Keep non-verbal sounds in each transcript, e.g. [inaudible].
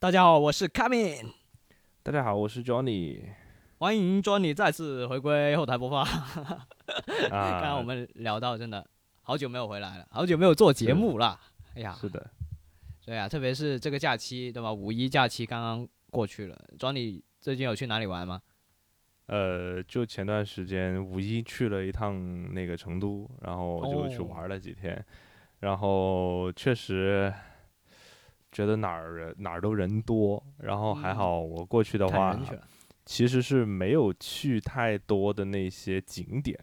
大家好，我是 Coming 大家好，我是 Johnny。欢迎 Johnny 再次回归后台播放。刚啊，[laughs] 刚我们聊到，真的好久没有回来了，好久没有做节目了。哎呀，是的，对啊，特别是这个假期，对吧？五一假期刚刚过去了，Johnny 最近有去哪里玩吗？呃，就前段时间五一去了一趟那个成都，然后就去哦玩了几天，然后确实觉得哪儿人哪儿都人多，然后还嗯好我过去的话。其实是没有去太多的那些景点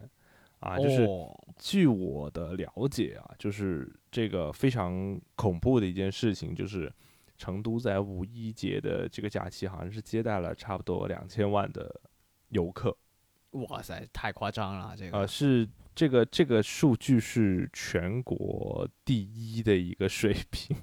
啊，就是哦据我的了解啊，就是这个非常恐怖的一件事情，就是成都在五一节的这个假期，好像是接待了差不多两千万的游客，哇塞，太夸张了，这个。呃，是这个这个数据是全国第一的一个水平，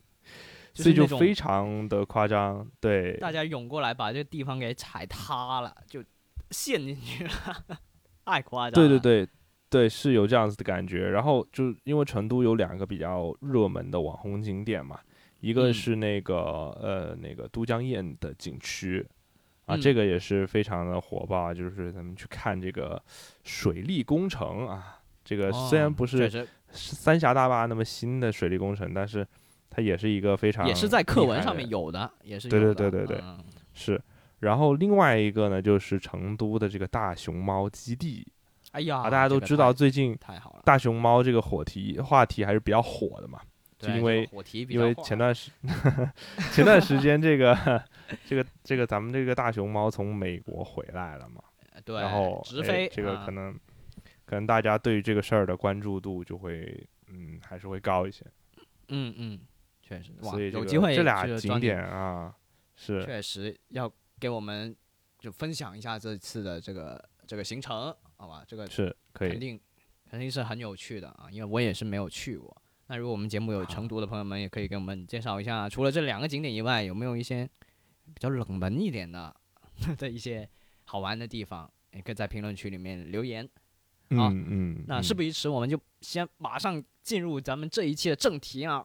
所以就非常的夸张，对，大家涌过来把这个地方给踩塌了，就陷进去了，太夸张了。对对对对，是有这样子的感觉。然后就因为成都有两个比较热门的网红景点嘛，一个嗯是那个、呃那个都江堰的景区。啊，嗯这个也是非常的火爆啊，就是咱们去看这个水利工程啊。这个虽然哦不是三峡大坝那么新的水利工程，但是它也是一个非常也是在课文上面有的，也是对对对对对嗯。是。然后另外一个呢，就是成都的这个大熊猫基地哎呀，啊，大家都知道最近太好了，大熊猫这个火题话题还是比较火的嘛，就因为因为前段时 [laughs] 前段时间这个 [laughs] 这个这个咱们这个大熊猫从美国回来了嘛，对，然后哎直飞这个啊可能可能大家对于这个事儿的关注度就会嗯还是会高一些，嗯嗯，确实，哇，所以这个有机会这俩景点啊是确实要给我们就分享一下这次的这个这个行程，好吧？这个是可以肯定肯定是很有趣的啊，因为我也是没有去过。那如果我们节目有成都的朋友们，也可以给我们介绍一下，除了这两个景点以外，有没有一些比较冷门一点的 [laughs] 的一些好玩的地方？也可以在评论区里面留言。好嗯嗯，那嗯事不宜迟，我们就先马上进入咱们这一期的正题啊。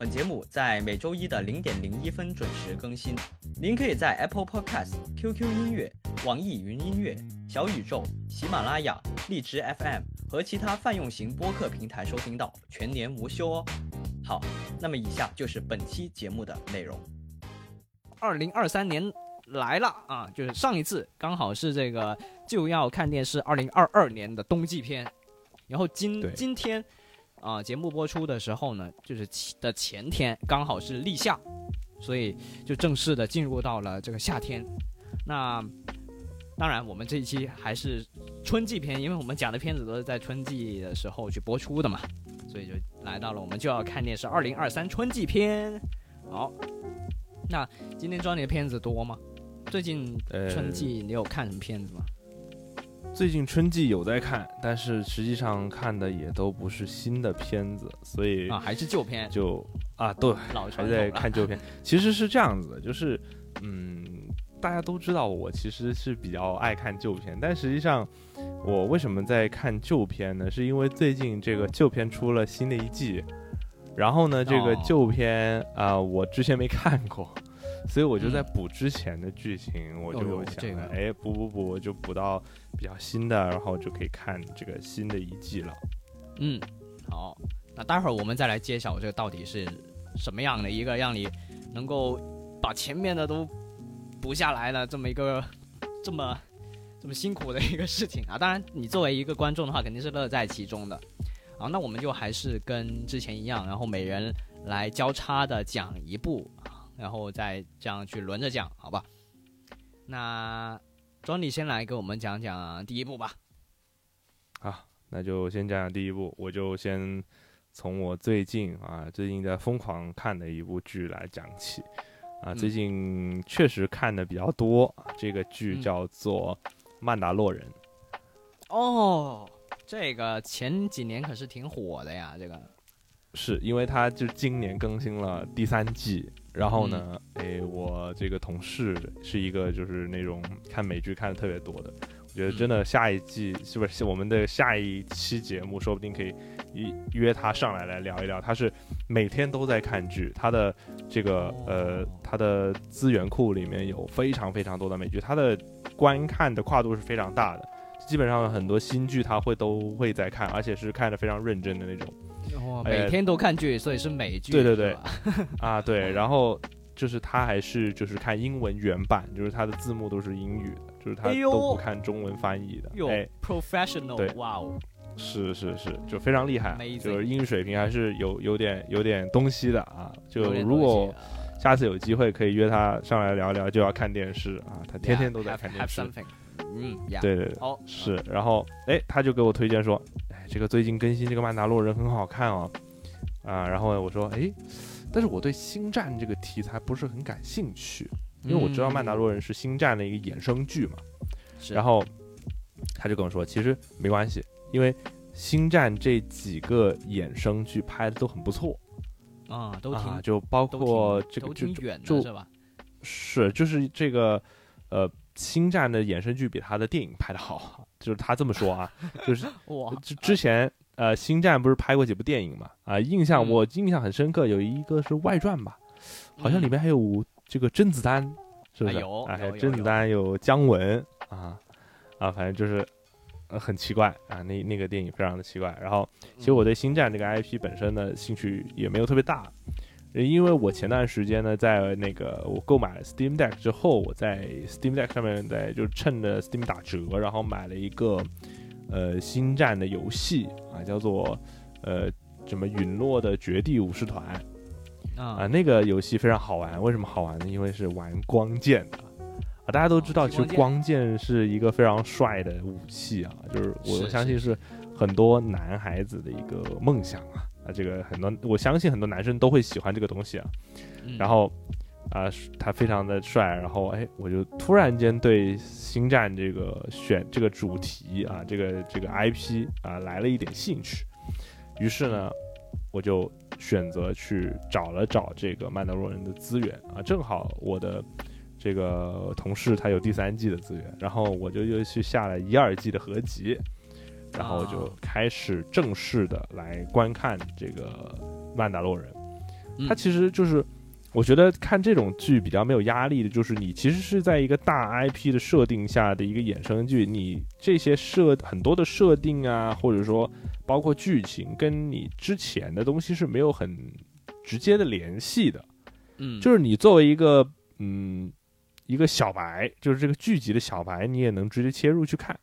本节目在每周一的零点零一分准时更新。您可以在 Apple Podcast、QQ 音乐、网易云音乐、小宇宙、喜马拉雅、荔枝 FM 和其他泛用型播客平台收听到，全年无休哦。好，那么以下就是本期节目的内容。二零二三年来了啊，就是上一次刚好是这个就要看电视二零二二年的冬季片，然后今今天啊、节目播出的时候呢，就是其的前天刚好是立夏，所以就正式的进入到了这个夏天。那当然，我们这一期还是春季片，因为我们讲的片子都是在春季的时候去播出的嘛，所以就来到了我们就要看电视二零二三春季片。好，那今天庄你的片子多吗？最近呃春季你有看什么片子吗？最近春季有在看，但是实际上看的也都不是新的片子，所以啊，还是旧片，就啊对，老还在看旧片。其实是这样子的，就是嗯，大家都知道我其实是比较爱看旧片，但实际上我为什么在看旧片呢？是因为最近这个旧片出了新的一季，然后呢，这个哦旧片啊、我之前没看过。所以我就在嗯补之前的剧情，我就想哎，补补补，就补到比较新的，然后就可以看这个新的一季了。嗯，好，那待会儿我们再来揭晓这个到底是什么样的一个让你能够把前面的都补下来的这么一个这么这么辛苦的一个事情啊。当然，你作为一个观众的话，肯定是乐在其中的。好，那我们就还是跟之前一样，然后每人来交叉的讲一部，然后再这样去轮着讲，好吧？那庄你先来给我们讲讲第一部吧。好，那就先讲讲第一部，我就先从我最近啊最近在疯狂看的一部剧来讲起。啊，最嗯近确实看的比较多，啊这个剧嗯叫做《曼达洛人》。哦，这个前几年可是挺火的呀，这个是因为它就今年更新了第三季，然后呢，哎，我这个同事是一个就是那种看美剧看的特别多的，我觉得真的下一季是不是我们的下一期节目，说不定可以一约他上来来聊一聊。他是每天都在看剧，他的这个呃他的资源库里面有非常非常多的美剧，他的观看的跨度是非常大的，基本上很多新剧他会都会在看，而且是看的非常认真的那种。每天都看剧，所以是美剧。对对对。[laughs] 啊，对，然后就是他还是就是看英文原版，就是他的字幕都是英语的，就是他都不看中文翻译的。哟哎，，professional，对。哇哦，是是是，就非常厉害就是英语水平还是有有点有点东西的啊。就如果下次有机会可以约他上来聊聊，就要看电视啊，他天天都在看电 have 视。嗯呀，对对对，好。是，然后哎，他就给我推荐说，哎，这个最近更新这个《曼达洛人》很好看哦，啊，然后我说，哎，但是我对星战这个题材不是很感兴趣，因为我知道《曼达洛人》是星战的一个衍生剧嘛，然后他就跟我说，其实没关系，因为星战这几个衍生剧拍的都很不错啊，都挺啊，就包括这个就挺远就的是吧？是，就是这个，呃，星战的衍生剧比他的电影拍的好，就是他这么说啊，[laughs] 就是我，之之前呃，星战不是拍过几部电影嘛？啊、印象嗯我印象很深刻，有一个是外传吧，好像里面还有这个甄子丹，是不是？啊甄子丹有姜文啊啊，反正就是。呃，很奇怪啊，那那个电影非常的奇怪。然后，其实我对星战这个 IP 本身的，兴趣也没有特别大，呃因为我前段时间呢，在那个我购买了 Steam Deck 之后，我在 Steam Deck 上面在就趁着 Steam 打折，然后买了一个呃星战的游戏啊，叫做呃什么陨落的绝地武士团啊，啊，那个游戏非常好玩。为什么好玩呢？因为是玩光剑的啊，大家都知道，哦其实光剑是一个非常帅的武器啊，就是我相信是很多男孩子的一个梦想啊。啊，这个很多，我相信很多男生都会喜欢这个东西啊。嗯然后啊、他非常的帅，然后哎，我就突然间对星战这个选这个主题啊，这个这个 IP 啊来了一点兴趣，于是呢，我就选择去找了找这个曼德洛人的资源啊，正好我的这个同事他有第三季的资源，然后我就又去下了一二季的合集。然后就啊开始正式的来观看这个曼达洛人。嗯它其实就是，我觉得看这种剧比较没有压力的，就是你其实是在一个大 IP 的设定下的一个衍生剧，你这些设很多的设定啊，或者说包括剧情，跟你之前的东西是没有很直接的联系的。嗯，就是你作为一个嗯一个小白，就是这个剧集的小白，你也能直接切入去看。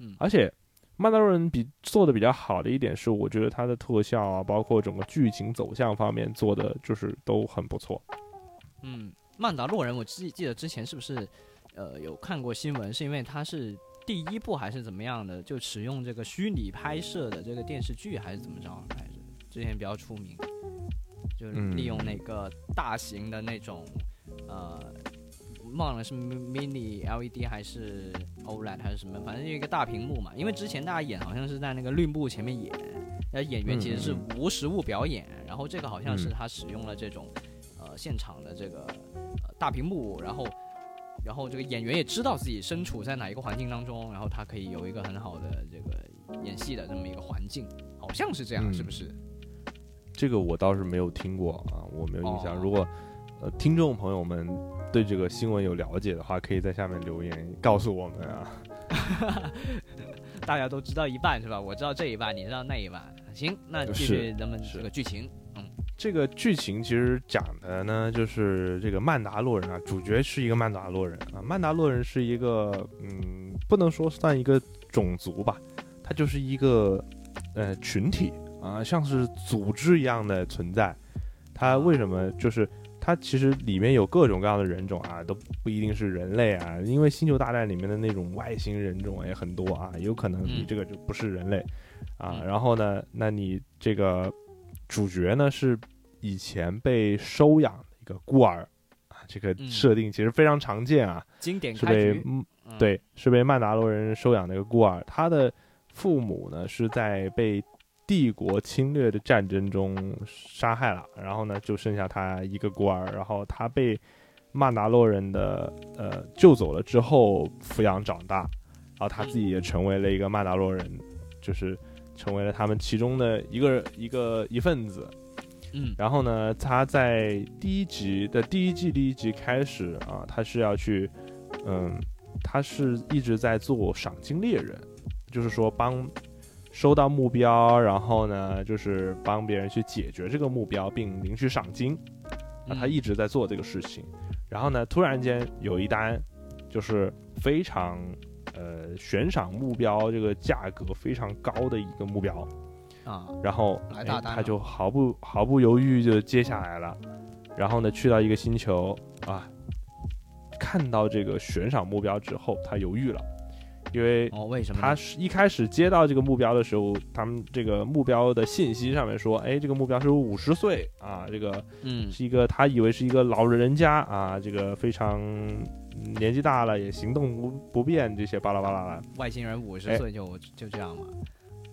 嗯而且曼达洛人比做的比较好的一点是，我觉得它的特效啊，包括整个剧情走向方面做的就是都很不错。嗯，曼达洛人，我记记得之前是不是呃有看过新闻，是因为它是第一部还是怎么样的，就使用这个虚拟拍摄的这个电视剧还是怎么着还是？之前比较出名，就是利用那个大型的那种呃。忘了是 mini LED 还是 OLED 还是什么，反正就一个大屏幕嘛。因为之前大家演好像是在那个绿幕前面演，那演员其实是嗯无实物表演，然后这个好像是嗯他使用了这种呃现场的这个呃大屏幕，然后然后这个演员也知道自己身处在哪一个环境当中，然后他可以有一个很好的这个演戏的这么一个环境，好像是这样，嗯是不是？这个我倒是没有听过啊，我没有印象。哦如果呃听众朋友们对这个新闻有了解的话，可以在下面留言告诉我们啊。[laughs] 大家都知道一半是吧？我知道这一半，你知道那一半。行，那继续咱们这个剧情。嗯这个剧情其实讲的呢，就是这个曼达洛人啊，主角是一个曼达洛人啊。曼达洛人是一个，嗯，不能说算一个种族吧，它就是一个呃群体啊，像是组织一样的存在。它为什么就是它其实里面有各种各样的人种啊，都不一定是人类啊，因为星球大战里面的那种外星人种也很多啊，有可能你嗯。这个就不是人类啊。嗯。然后呢，那你这个主角呢是以前被收养的一个孤儿啊，这个嗯。设定其实非常常见啊，经典是，被对是被曼达洛人收养的一个孤儿，他的父母呢是在被帝国侵略的战争中杀害了，然后呢，就剩下他一个孤儿，然后他被曼达洛人的呃救走了之后抚养长大，然后他自己也成为了一个曼达洛人，就是成为了他们其中的一个一个一份子。嗯然后呢，他在第一集的第一季第一集开始啊，他是要去，嗯，他是一直在做赏金猎人，就是说帮收到目标，然后呢，就是帮别人去解决这个目标，并领取赏金。啊，他嗯一直在做这个事情。然后呢，突然间有一单，就是非常呃悬赏目标，这个价格非常高的一个目标。啊，然后哎来大单了他就毫不毫不犹豫就接下来了，然后呢，去到一个星球啊，看到这个悬赏目标之后，他犹豫了，因为哦，为什么？他是一开始接到这个目标的时候，他们这个目标的信息上面说，哎，这个目标是五十岁啊，这个嗯是一个他以为是一个老人家啊，这个非常年纪大了也行动不不便这些巴拉巴拉的，外星人五十哎岁就就这样了？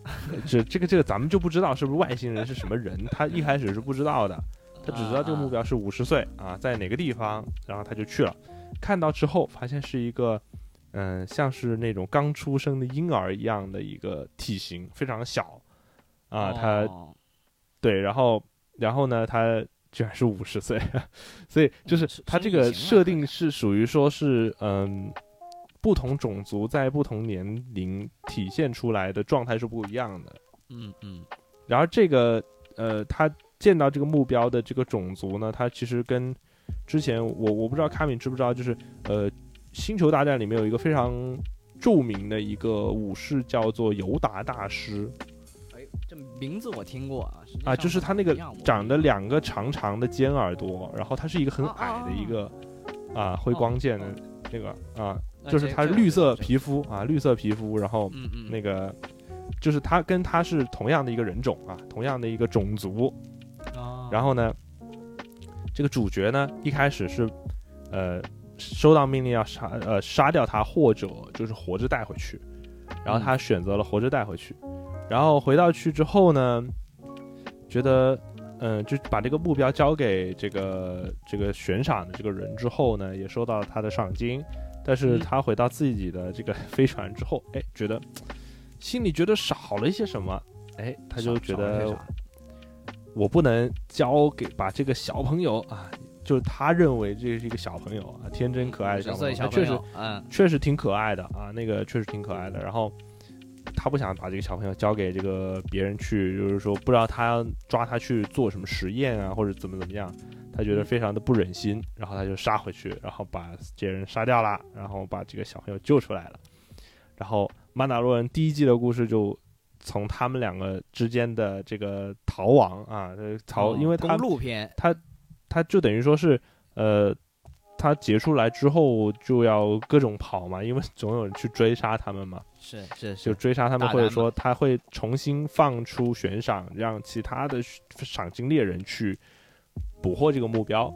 [laughs] 这这个这个咱们就不知道是不是外星人是什么人，他一开始是不知道的，他只知道这个目标是五十岁啊，在哪个地方，然后他就去了，看到之后发现是一个，嗯、像是那种刚出生的婴儿一样的一个体型，非常小啊，他哦对，然后然后呢，他居然是五十岁，所以就是是他这个设定是属于说是嗯。不同种族在不同年龄体现出来的状态是不一样的，嗯嗯然后这个呃，他见到这个目标的这个种族呢，他其实跟之前我我不知道卡敏知不知道，就是呃，《星球大战》里面有一个非常著名的一个武士叫做尤达大师哎，这名字我听过啊，啊，就是他那个长得不知道两个长长的尖耳朵，然后他是一个很矮的一啊个啊挥光剑的哦那个啊，就是他绿色皮肤啊，绿色皮肤，然后那个就是他跟他是同样的一个人种啊，同样的一个种族，啊然后呢，这个主角呢一开始是，呃，收到命令要杀呃杀掉他，或者就是活着带回去，然后他选择了活着带回去，然后回到去之后呢，觉得嗯、就把这个目标交给这个这个悬赏的这个人之后呢，也收到了他的赏金，但是嗯。他回到自己的这个 [laughs] 飞船之后，哎，觉得心里觉得少了一些什么，哎，他就觉得我不能交给把这个小朋友啊，就是他认为这是一个小朋友啊，天真可爱的小朋友，确实嗯确实挺可爱的啊，那个确实挺可爱的。然后他不想把这个小朋友交给这个别人去，就是说不知道他要抓他去做什么实验啊，或者怎么怎么样，他觉得非常的不忍心，然后他就杀回去，然后把这些人杀掉了，然后把这个小朋友救出来了。然后曼达洛人第一季的故事就从他们两个之间的这个逃亡啊，这逃，哦因为他公路片他就等于说是，呃，他结束来之后就要各种跑嘛，因为总有人去追杀他们嘛，是是就追杀他们，或者说他会重新放出悬赏，让其他的赏金猎人去捕获这个目标。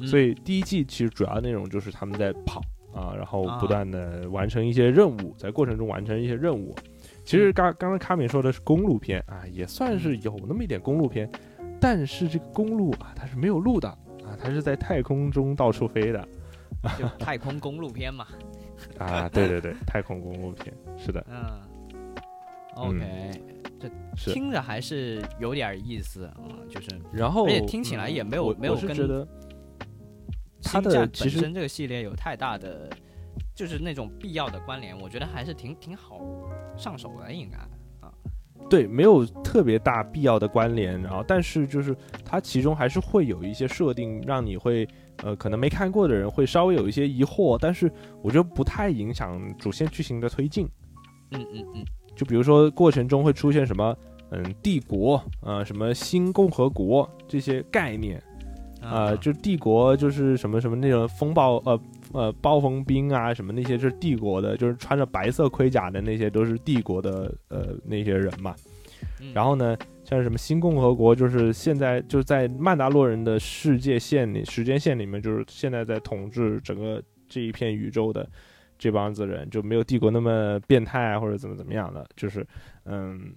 嗯所以第一季其实主要内容就是他们在跑啊，然后啊不断的完成一些任务，在过程中完成一些任务。其实刚刚刚卡米说的是公路片啊，也算是有那么一点公路片，但是这个公路啊，它是没有路的啊，它是在太空中到处飞的就太空公路片嘛，[laughs] 啊，对对对，太空公路片是的，嗯，OK，这。听着还是有点意思啊，就是然后而且听起来也没有嗯没有跟我是觉得它星战的其实本身这个系列有太大的，就是那种必要的关联，我觉得还是挺挺好上手的，应该。对，没有特别大必要的关联，然后但是就是它其中还是会有一些设定，让你会呃可能没看过的人会稍微有一些疑惑，但是我觉得不太影响主线剧情的推进。嗯嗯嗯，就比如说过程中会出现什么嗯帝国呃什么新共和国这些概念啊、啊就帝国就是什么什么那种风暴呃呃暴风兵啊什么那些就是帝国的，就是穿着白色盔甲的那些都是帝国的呃那些人嘛。嗯然后呢，像什么新共和国，就是现在就是在曼达洛人的世界线里、时间线里面，就是现在在统治整个这一片宇宙的这帮子人，就没有帝国那么变态啊，或者怎么怎么样的，就是嗯，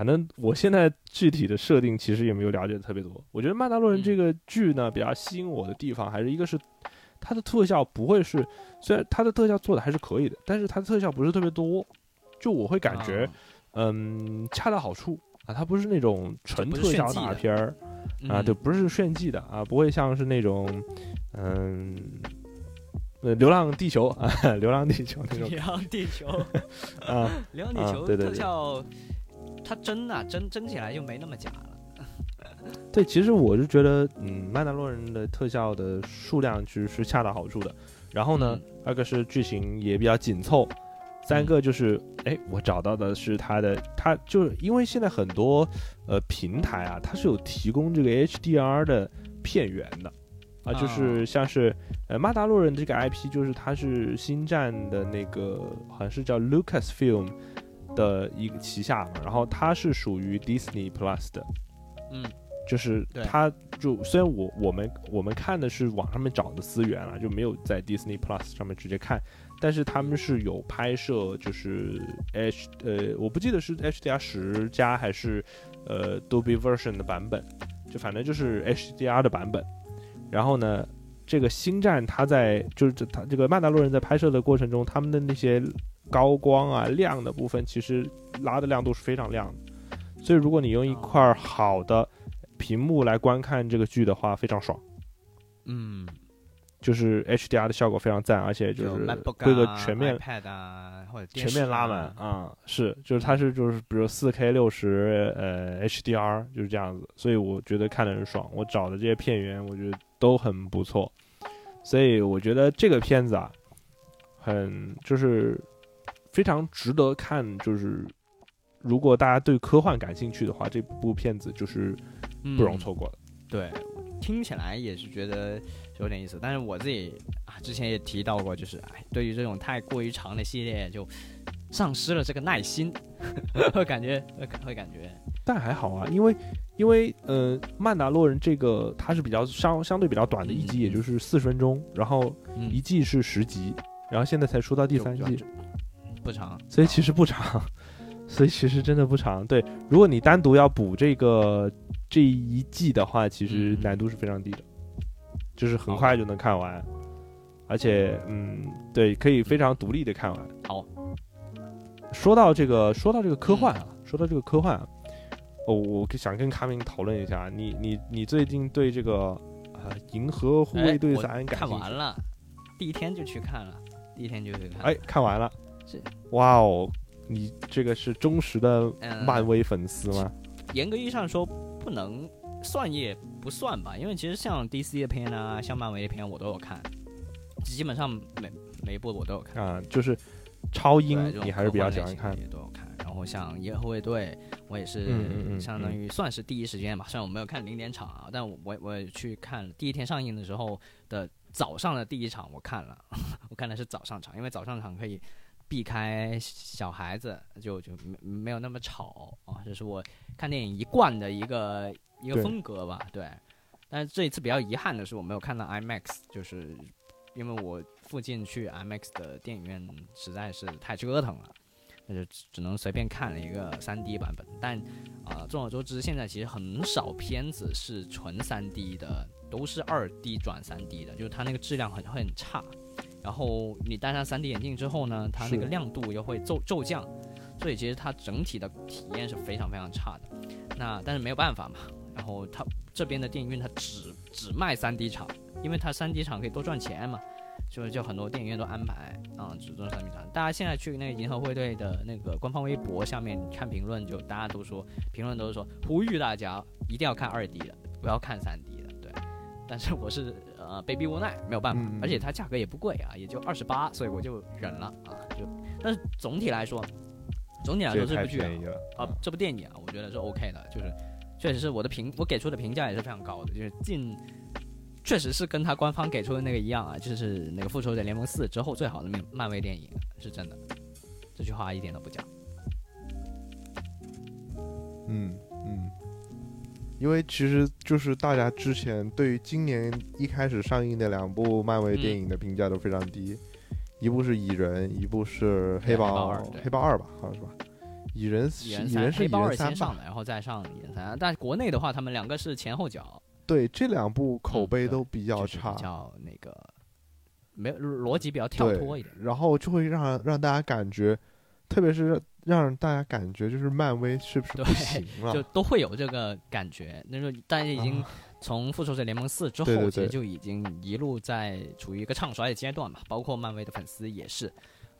反正我现在具体的设定其实也没有了解的特别多。我觉得《曼达洛人》这个剧呢，比较吸引我的地方，还是一个是它的特效不会是，虽然它的特效做的还是可以的，但是它的特效不是特别多，就我会感觉，啊嗯，恰到好处啊，它不是那种纯特效大片儿啊，嗯对，不是炫技的啊，不会像是那种，嗯。呃，流浪地球啊，流浪地球那种流浪地球，啊，[laughs] 流浪地球 [laughs] 特啊对对对效，它真啊真真起来就没那么假了。[laughs] 对，其实我是觉得，嗯，曼达洛人的特效的数量其实是恰到好处的。然后呢，二个是剧情也比较紧凑，三个就是，哎，我找到的是它的，它就是因为现在很多呃平台啊，它是有提供这个 HDR 的片源的。啊，就是啊像是呃，曼达洛人这个 IP，就是它是星战的那个，好像是叫 Lucasfilm 的一个旗下嘛，然后它是属于 Disney Plus 的，嗯，就是它就虽然我我们我们看的是网上面找的资源啊，就没有在 Disney Plus 上面直接看，但是他们是有拍摄，就是 H 呃，我不记得是 HDR 十加还是呃 Dolby Version 的版本，就反正就是 HDR 的版本。然后呢，这个星战它在就是这它这个曼达洛人在拍摄的过程中，他们的那些高光啊亮的部分，其实拉的亮度是非常亮的。所以如果你用一块好的屏幕来观看这个剧的话，非常爽。嗯，就是 HDR 的效果非常赞，而且就是格啊全面 iPad 啊，或者全面拉啊满啊、是，就是它是就是比如四 K 六十呃 HDR 就是这样子，所以我觉得看的很爽。我找的这些片源，我觉得都很不错，所以我觉得这个片子啊，很就是非常值得看。就是如果大家对科幻感兴趣的话，这部片子就是不容嗯错过的。对，听起来也是觉得有点意思，但是我自己啊，之前也提到过，就是哎，对于这种太过于长的系列，就丧失了这个耐心，[laughs] 会感觉会会感觉，但还好啊，因为因为呃，曼达洛人这个它是比较相相对比较短的一集，嗯也就是四十分钟，然后嗯，一季是十集，然后现在才出到第三季，不长，所以其实不长，所以其实真的不长。对，如果你单独要补这个这一季的话，其实嗯难度是非常低的，就是很快就能看完，而且嗯，对，可以非常独立的看完。好，说到这个，说到这个科幻啊，说到这个科幻啊，哦，我想跟卡明讨论一下，你你你最近对这个呃《银河护卫队三》感？看完了，第一天就去看了，第一天就去看，哎，，看完了，是，哇哦，你这个是忠实的嗯漫威粉丝吗？严格意义上说不能算也不算吧，因为其实像 DC 的片啊，像漫威的片我都有看，基本上每每一部我都有看。啊，就是超英你还是比较喜欢看的也都有看。然后像《银河护卫队》，我也是相当于算是第一时间吧，虽然我没有看零点场啊，但我我我也去看了第一天上映的时候的早上的第一场，我看了，[laughs] 我看的是早上场，因为早上场可以避开小孩子，就就没没有那么吵啊，这是我看电影一贯的一个一个风格吧，对。但是这一次比较遗憾的是，我没有看到 IMAX，就是因为我附近去 IMAX 的电影院实在是太折腾了，那就只只能随便看了一个 3D 版本。但啊、众所周知，现在其实很少片子是纯 3D 的，都是 2D 转 3D 的，就是它那个质量很会很差。然后你戴上 3D 眼镜之后呢，它那个亮度又会骤骤降，所以其实它整体的体验是非常非常差的。那但是没有办法嘛，然后它这边的电影院它只只卖 3D 场，因为它 3D 场可以多赚钱嘛，所以就很多电影院都安排啊、只做 3D 场。大家现在去那个银河会队的那个官方微博下面看评论，就大家都说评论都是说呼吁大家一定要看 2D 的，不要看 3D 的，对。但是我是呃被逼无奈，没有办法，嗯而且它价格也不贵啊，也就二十八，所以我就忍了啊，就但是总体来说，总体来说这部剧啊这部电影啊，我觉得是 OK 的，就是确实是我的评，我给出的评价也是非常高的，就是近，确实是跟他官方给出的那个一样啊，就是那个《复仇者联盟四》之后最好的漫漫威电影，是真的，这句话一点都不假。嗯嗯，因为其实就是大家之前对于今年一开始上映的两部漫威电影的评价都非常低，一部是蚁人，一部是黑豹豹二黑豹二吧，好像是吧？蚁人蚁人是蚁黑豹二人三吧？先上的，然后再上蚁人三。但国内的话，他们两个是前后脚，对，这两部口碑都比较就是差比，较那个没有逻辑比较跳脱一点。然后就会让让大家感觉，特别是让大家感觉就是漫威是不是不对行了？就都会有这个感觉。那时候大家已经啊从复仇者联盟四之后，其实就已经一路在处于一个唱衰的阶段嘛，包括漫威的粉丝也是。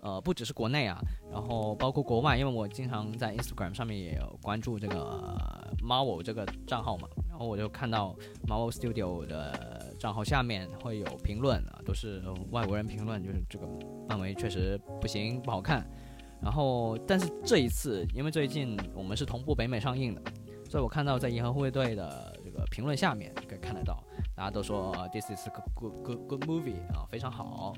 呃，不只是国内啊，然后包括国外，因为我经常在 Instagram 上面也有关注这个呃 Marvel 这个账号嘛，然后我就看到 Marvel Studio 的账号下面会有评论啊，都是外国人评论，就是这个漫威确实不行，不好看。然后，但是这一次，因为最近我们是同步北美上映的，所以我看到在银河护卫队的这个评论下面可以看得到，大家都说、this is a good good good movie 啊，非常好，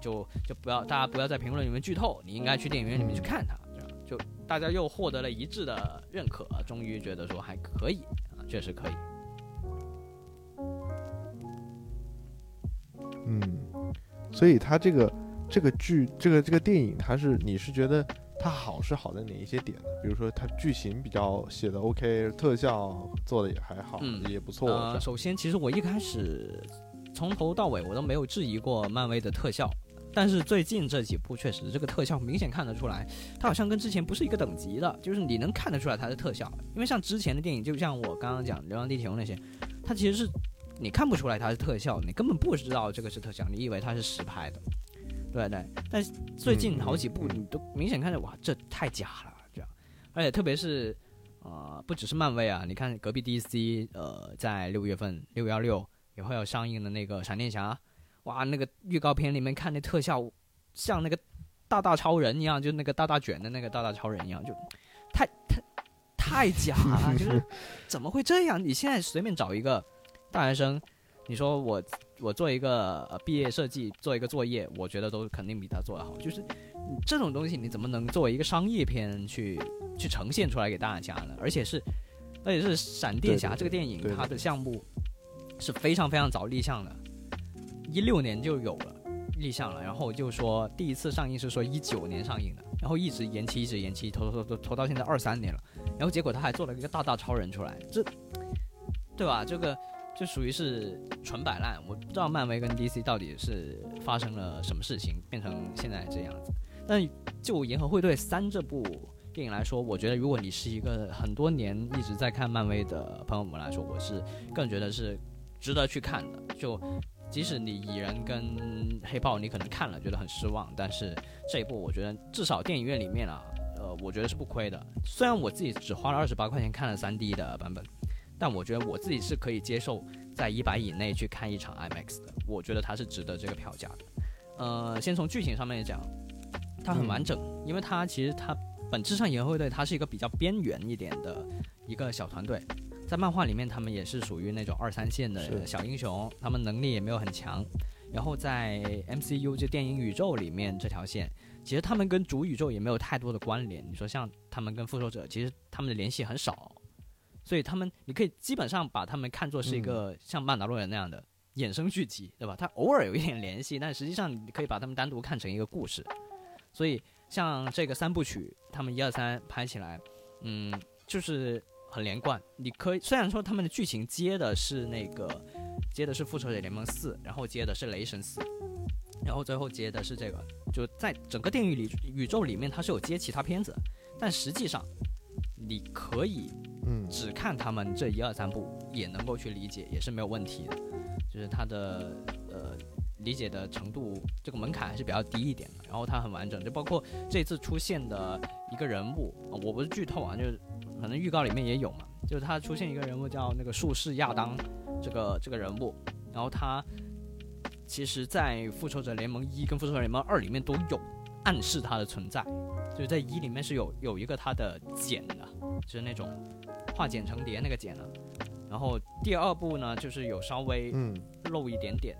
就就不要大家不要在评论里面剧透，你应该去电影院里面去看它，这样就大家又获得了一致的认可，终于觉得说还可以啊，确实可以。嗯，所以它这个这个剧这个这个电影，它是你是觉得它好是好在哪一些点呢？比如说它剧情比较写的 OK，特效做的也还好，嗯也不错。呃，首先，其实我一开始从头到尾我都没有质疑过漫威的特效，但是最近这几部确实这个特效明显看得出来，它好像跟之前不是一个等级的，就是你能看得出来它是特效，因为像之前的电影，就像我刚刚讲《流浪地球》那些，它其实是你看不出来它是特效，你根本不知道这个是特效，你以为它是实拍的，对对。但是最近好几部你都明显看着哇，这太假了，这样，而且特别是。呃，不只是漫威啊，你看隔壁 DC，呃，在六月份六幺六也会有上映的那个闪电侠，哇，那个预告片里面看那特效，像那个大大超人一样，就那个大大卷的那个大大超人一样，就太太太假了，就是 [laughs] 怎么会这样？你现在随便找一个大学生，你说我我做一个毕业设计，做一个作业，我觉得都肯定比他做得好。就是这种东西，你怎么能作为一个商业片去去呈现出来给大家呢？而且是而且是闪电侠这个电影，它的项目是非常非常早立项的，一六年就有了立项了，然后就说第一次上映是说一九年上映的，然后一直延期，一直延期，拖拖拖拖到现在二三年了，然后结果他还做了一个大大超人出来，这对吧？这个就属于是纯摆烂，我不知道漫威跟 DC 到底是发生了什么事情，变成现在这样子。但就《银河护卫队三》这部电影来说，我觉得如果你是一个很多年一直在看漫威的朋友们来说，我是更觉得是值得去看的。就即使你蚁人跟黑豹你可能看了觉得很失望，但是这一部我觉得至少电影院里面啊，呃，我觉得是不亏的。虽然我自己只花了二十八块钱看了 3D 的版本，但我觉得我自己是可以接受在一百以内去看一场 IMAX 的。我觉得它是值得这个票价的。呃，先从剧情上面讲，它很完整，因为它其实它本质上银河护卫队它是一个比较边缘一点的一个小团队，在漫画里面他们也是属于那种二三线的小英雄，他们能力也没有很强。然后在 MCU 这电影宇宙里面这条线，其实他们跟主宇宙也没有太多的关联。你说像他们跟复仇者，其实他们的联系很少，所以他们你可以基本上把他们看作是一个像曼达洛人那样的衍生剧集，对吧？它偶尔有一点联系，但实际上你可以把他们单独看成一个故事。所以像这个三部曲，他们一二三拍起来，嗯，就是很连贯。你可以虽然说他们的剧情接的是那个接的是复仇者联盟四，然后接的是雷神四，然后最后接的是这个，就在整个电影里宇宙里面它是有接其他片子，但实际上你可以嗯，只看他们这一二三部也能够去理解，也是没有问题的。就是它的呃理解的程度，这个门槛还是比较低一点的。然后它很完整，就包括这次出现的一个人物，呃我不是剧透啊，就是可能预告里面也有嘛，就是他出现一个人物叫那个术士亚当，这个这个人物，然后他其实在复仇者联盟一跟复仇者联盟二里面都有暗示他的存在，就是在一里面是有有一个它的茧的，就是那种化茧成蝶那个茧的。然后第二部呢，就是有稍微嗯，露一点点，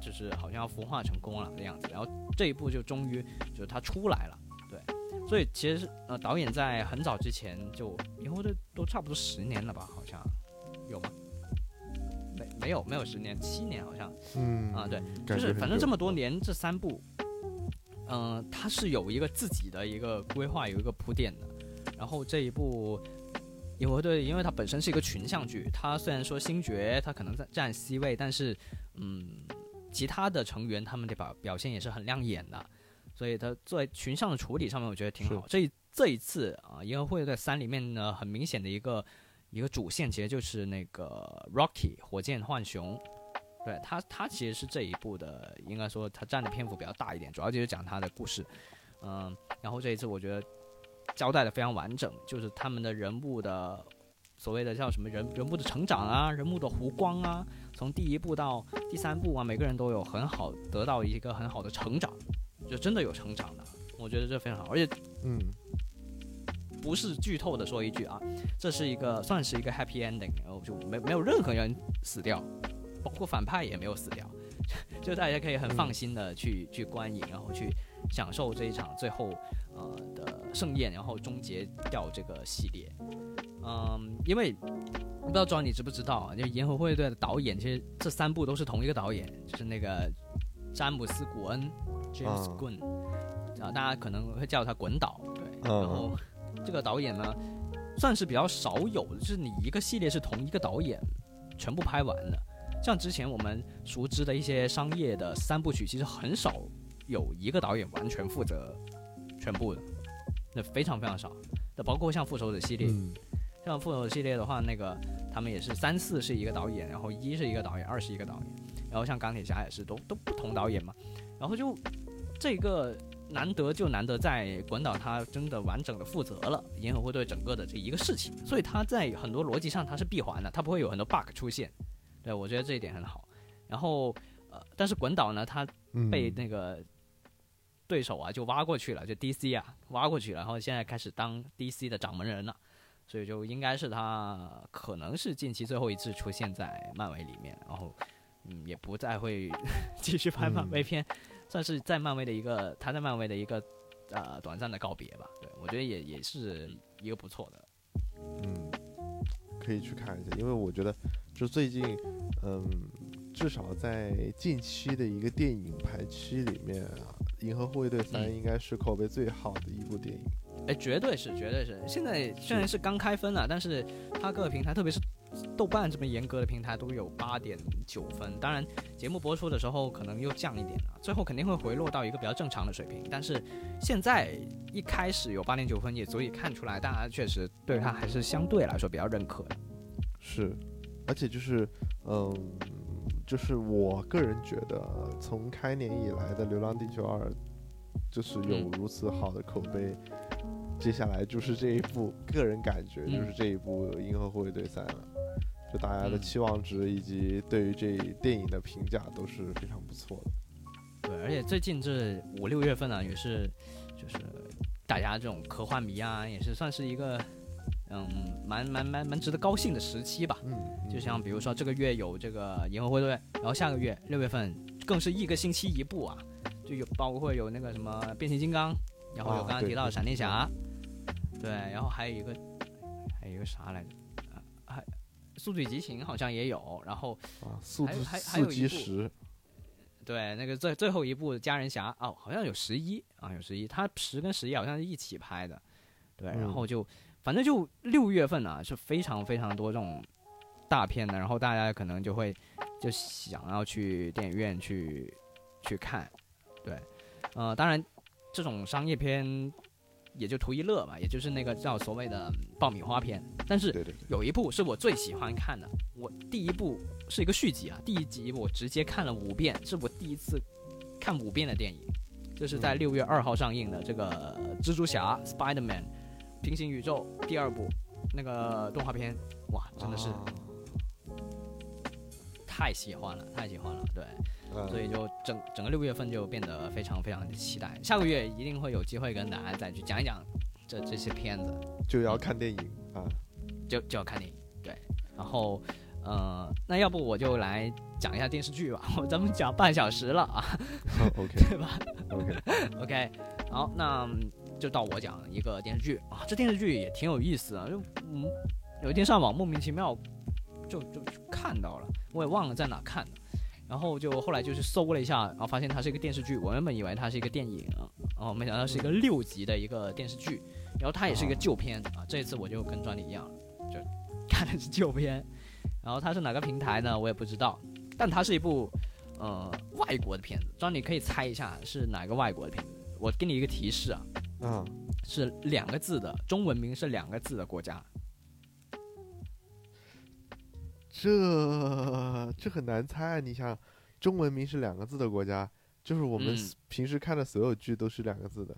就是好像要孵化成功了的样子。然后这一部就终于就是他出来了，对。所以其实呃，导演在很早之前就以后这都差不多十年了吧，好像有吗？没没有没有十年，七年好像。嗯啊对，就是反正这么么多年，这三部，嗯、它是有一个自己的一个规划，有一个铺垫的。然后这一部银河队，因为它本身是一个群像剧，它虽然说星爵它可能在占 C 位，但是嗯，其他的成员他们的表表现也是很亮眼的，所以它作为群像的处理上面，我觉得挺好。这这一次啊，银河护卫队三里面呢，很明显的一个一个主线其实就是那个 Rocky 火箭浣熊。对他，他其实是这一部的，应该说他占的篇幅比较大一点，主要就是讲他的故事，嗯，然后这一次我觉得交代的非常完整，就是他们的人物的所谓的叫什么人人物的成长啊，人物的弧光啊，从第一部到第三部啊，每个人都有很好得到一个很好的成长，就真的有成长的，我觉得这非常好，而且嗯，不是剧透的说一句啊，这是一个算是一个 happy ending，然后就没没有任何人死掉。包括反派也没有死掉，就大家可以很放心的去去观影，然后去享受这一场最后呃的盛宴，然后终结掉这个系列。嗯，因为不知道庄你知不知道啊？就《银河护卫队》的导演，其实这三部都是同一个导演，就是那个詹姆斯·古恩 （James Gunn） 啊，大家可能会叫他“滚导”。对，然后这个导演呢，算是比较少有的，就是你一个系列是同一个导演全部拍完的。像之前我们熟知的一些商业的三部曲，其实很少有一个导演完全负责全部的，那非常非常少。那包括像复仇者系列，像复仇者系列的话，那个他们也是三四是一个导演，然后一是一个导演，二是一个导演，然后像钢铁侠也是都都不同导演嘛。然后就这个难得就难得在滚导他真的完整的负责了银河护卫队整个的这一个事情，所以他在很多逻辑上他是闭环的，他不会有很多 bug 出现。对，我觉得这一点很好。然后，呃，但是滚导呢，他被那个对手啊就挖过去了，就 DC 啊挖过去了，然后现在开始当 DC 的掌门人了，所以就应该是他可能是近期最后一次出现在漫威里面，然后嗯也不再会 [laughs] 继续拍漫威片，算是在漫威的一个他在漫威的一个呃短暂的告别吧。对我觉得也也是一个不错的，嗯，可以去看一下，因为我觉得。就最近，嗯，至少在近期的一个电影排期里面啊，《银河护卫队三》应该是口碑最好的一部电影。哎，绝对是，绝对是。现在虽然是刚开分了，但是它各个平台，特别是豆瓣这么严格的平台，都有八点九分。当然，节目播出的时候可能又降一点了，最后肯定会回落到一个比较正常的水平。但是现在一开始有八点九分，也足以看出来，大家确实对他还是相对来说比较认可的。是。而且就是，嗯，就是我个人觉得，从开年以来的《流浪地球二》，就是有如此好的口碑，接下来就是这一部，个人感觉就是这一部《银河护卫队三》了。就大家的期望值以及对于这电影的评价都是非常不错的。对，而且最近这五六月份呢，也是就是大家这种科幻迷啊，也是算是一个。嗯，蛮蛮蛮蛮值得高兴的时期吧。嗯，就像比如说这个月有这个银河护卫队，然后下个月六月份更是一个星期一部啊，就有包括有那个什么变形金刚，然后有刚刚提到的闪电侠，对，然后还有一个还有一个啥来着？还速度与激情好像也有，然后啊，速度还还有一部，对，那个最最后一部家人侠哦，好像有十一啊，有十一，它十跟十一好像是一起拍的，对，然后就。反正就六月份啊，是非常非常多这种大片的，然后大家可能就会就想要去电影院去去看，对，呃，当然这种商业片也就图一乐嘛，也就是那个叫所谓的爆米花片。但是有一部是我最喜欢看的，我第一部是一个续集啊，第一集我直接看了五遍，是我第一次看五遍的电影，就是在六月二号上映的这个蜘蛛侠 Spider-Man。平行宇宙第二部那个动画片，哇，真的是太喜欢了，太喜欢了，对，所以就整整个六月份就变得非常非常的期待。下个月一定会有机会跟大家再去讲一讲这这些片子，就要看电影啊，就就要看电影，对，然后呃，那要不我就来讲一下电视剧吧，[laughs] 咱们讲半小时了啊，OK，[laughs] 对吧？OK [laughs] OK，好，那。就到我讲一个电视剧啊，这电视剧也挺有意思啊，就嗯，有一天上网莫名其妙就就看到了，我也忘了在哪看的，然后就后来就是搜了一下，然后发现它是一个电视剧，我原本以为它是一个电影，然后没想到是一个六集的一个电视剧，然后它也是一个哦旧片啊。这一次我就跟专利一样，就 [laughs] 看的是旧片。然后它是哪个平台呢？我也不知道，但它是一部呃外国的片子。专利可以猜一下是哪个外国的片子？我给你一个提示啊，嗯，是两个字的，中文名是两个字的国家。这这很难猜啊！你想，中文名是两个字的国家，就是我们嗯平时看的所有剧都是两个字的，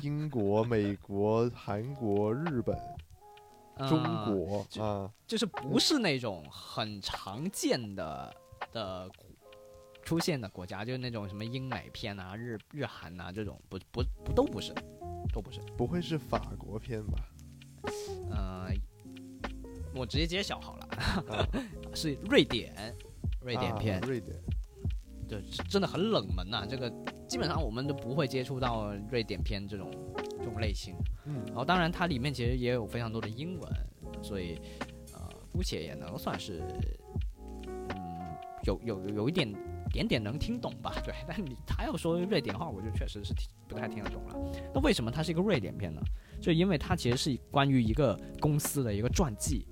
英国、美国、韩国、日本、[laughs] 中呃国就啊，就是不是那种很常见的的出现的国家，就是那种什么英美片啊、日日韩啊这种，不不不都不是，都不是。不会是法国片吧？呃，我直接揭晓好了，啊 [laughs] 是瑞典，瑞典片啊，瑞典，对，真的很冷门呐、这个基本上我们都不会接触到瑞典片这种这种类型。嗯然后当然它里面其实也有非常多的英文，所以呃，姑且也能算是嗯有有有一点点点能听懂吧。对，[laughs] 但你他要说瑞典话，我就确实是听不太听得懂了。那为什么它是一个瑞典片呢？就因为它其实是关于一个公司的一个传记，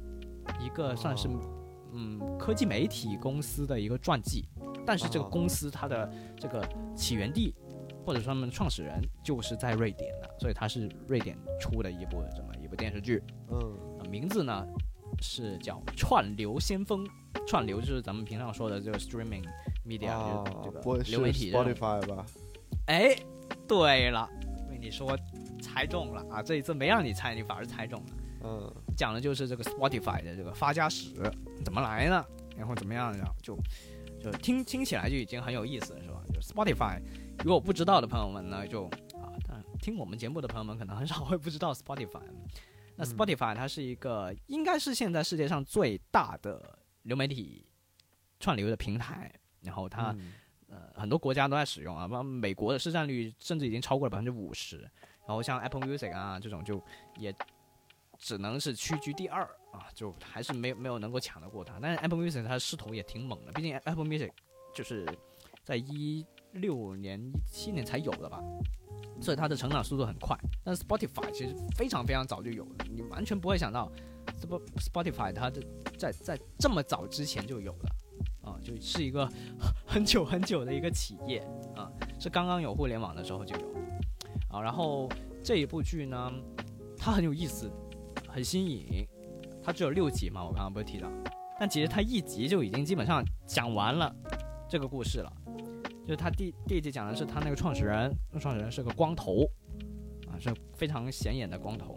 一个算是、哦嗯科技媒体公司的一个传记。但是这个哦公司它的这个起源地或者说他们创始人就是在瑞典的，所以它是瑞典出的一部这么一部电视剧，嗯呃名字呢是叫《串流先锋》，串流就是咱们平常说的这个 streaming media，、啊这，个流媒体这种。Spotify 吧？哎，对了，被你说猜中了啊！这一次没让你猜，你反而猜中了。嗯讲的就是这个 Spotify 的这个发家史怎么来呢？然后怎么样，然后就就听听起来就已经很有意思了，是吧？就 Spotify，如果不知道的朋友们呢，就啊，当然听我们节目的朋友们可能很少会不知道 Spotify。那嗯 Spotify 它是一个应该是现在世界上最大的流媒体串流的平台，然后它、嗯呃，很多国家都在使用啊，包括美国的市占率甚至已经超过了百分之五十，然后像 Apple Music 啊这种就也只能是屈居第二啊，就还是没有没有能够抢得过它。但是 Apple Music 它势头也挺猛的，毕竟 Apple Music 就是在一六年、一七年才有的吧，所以它的成长速度很快。但 Spotify 其实非常非常早就有了，你完全不会想到 Spotify 它的在在这么早之前就有了。啊，就是一个很久很久的一个企业啊，是刚刚有互联网的时候就有啊。然后这一部剧呢，它很有意思，很新颖。它只有六集嘛，我刚刚不是提到，但其实它一集就已经基本上讲完了这个故事了。就是它第第一集讲的是他那个创始人，那创始人是个光头啊，是非常显眼的光头。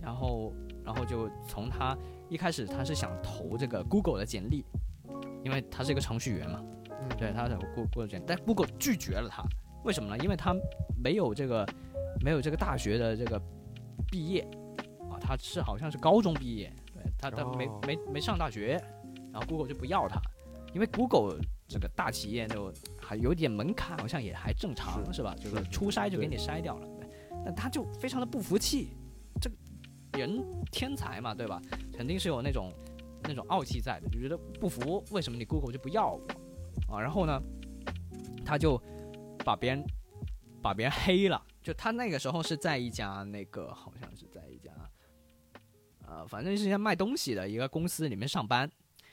然后，然后就从他一开始他是想投这个 Google 的简历，因为他是一个程序员嘛，嗯对，他想 Google 简历，但 Google 拒绝了他，为什么呢？因为他没有这个没有这个大学的这个毕业，他是好像是高中毕业，对他他没、哦没没上大学，然后 Google 就不要他，因为 Google 这个大企业就还有点门槛，好像也还正常是是吧？就是是初筛就给你筛掉了，对，但他就非常的不服气，这个人天才嘛，对吧？肯定是有那种那种傲气在的，就觉得不服，为什么你 Google 就不要我啊？然后呢，他就把别人把别人黑了，就他那个时候是在一家那个好像是在呃，反正是一家卖东西的一个公司里面上班，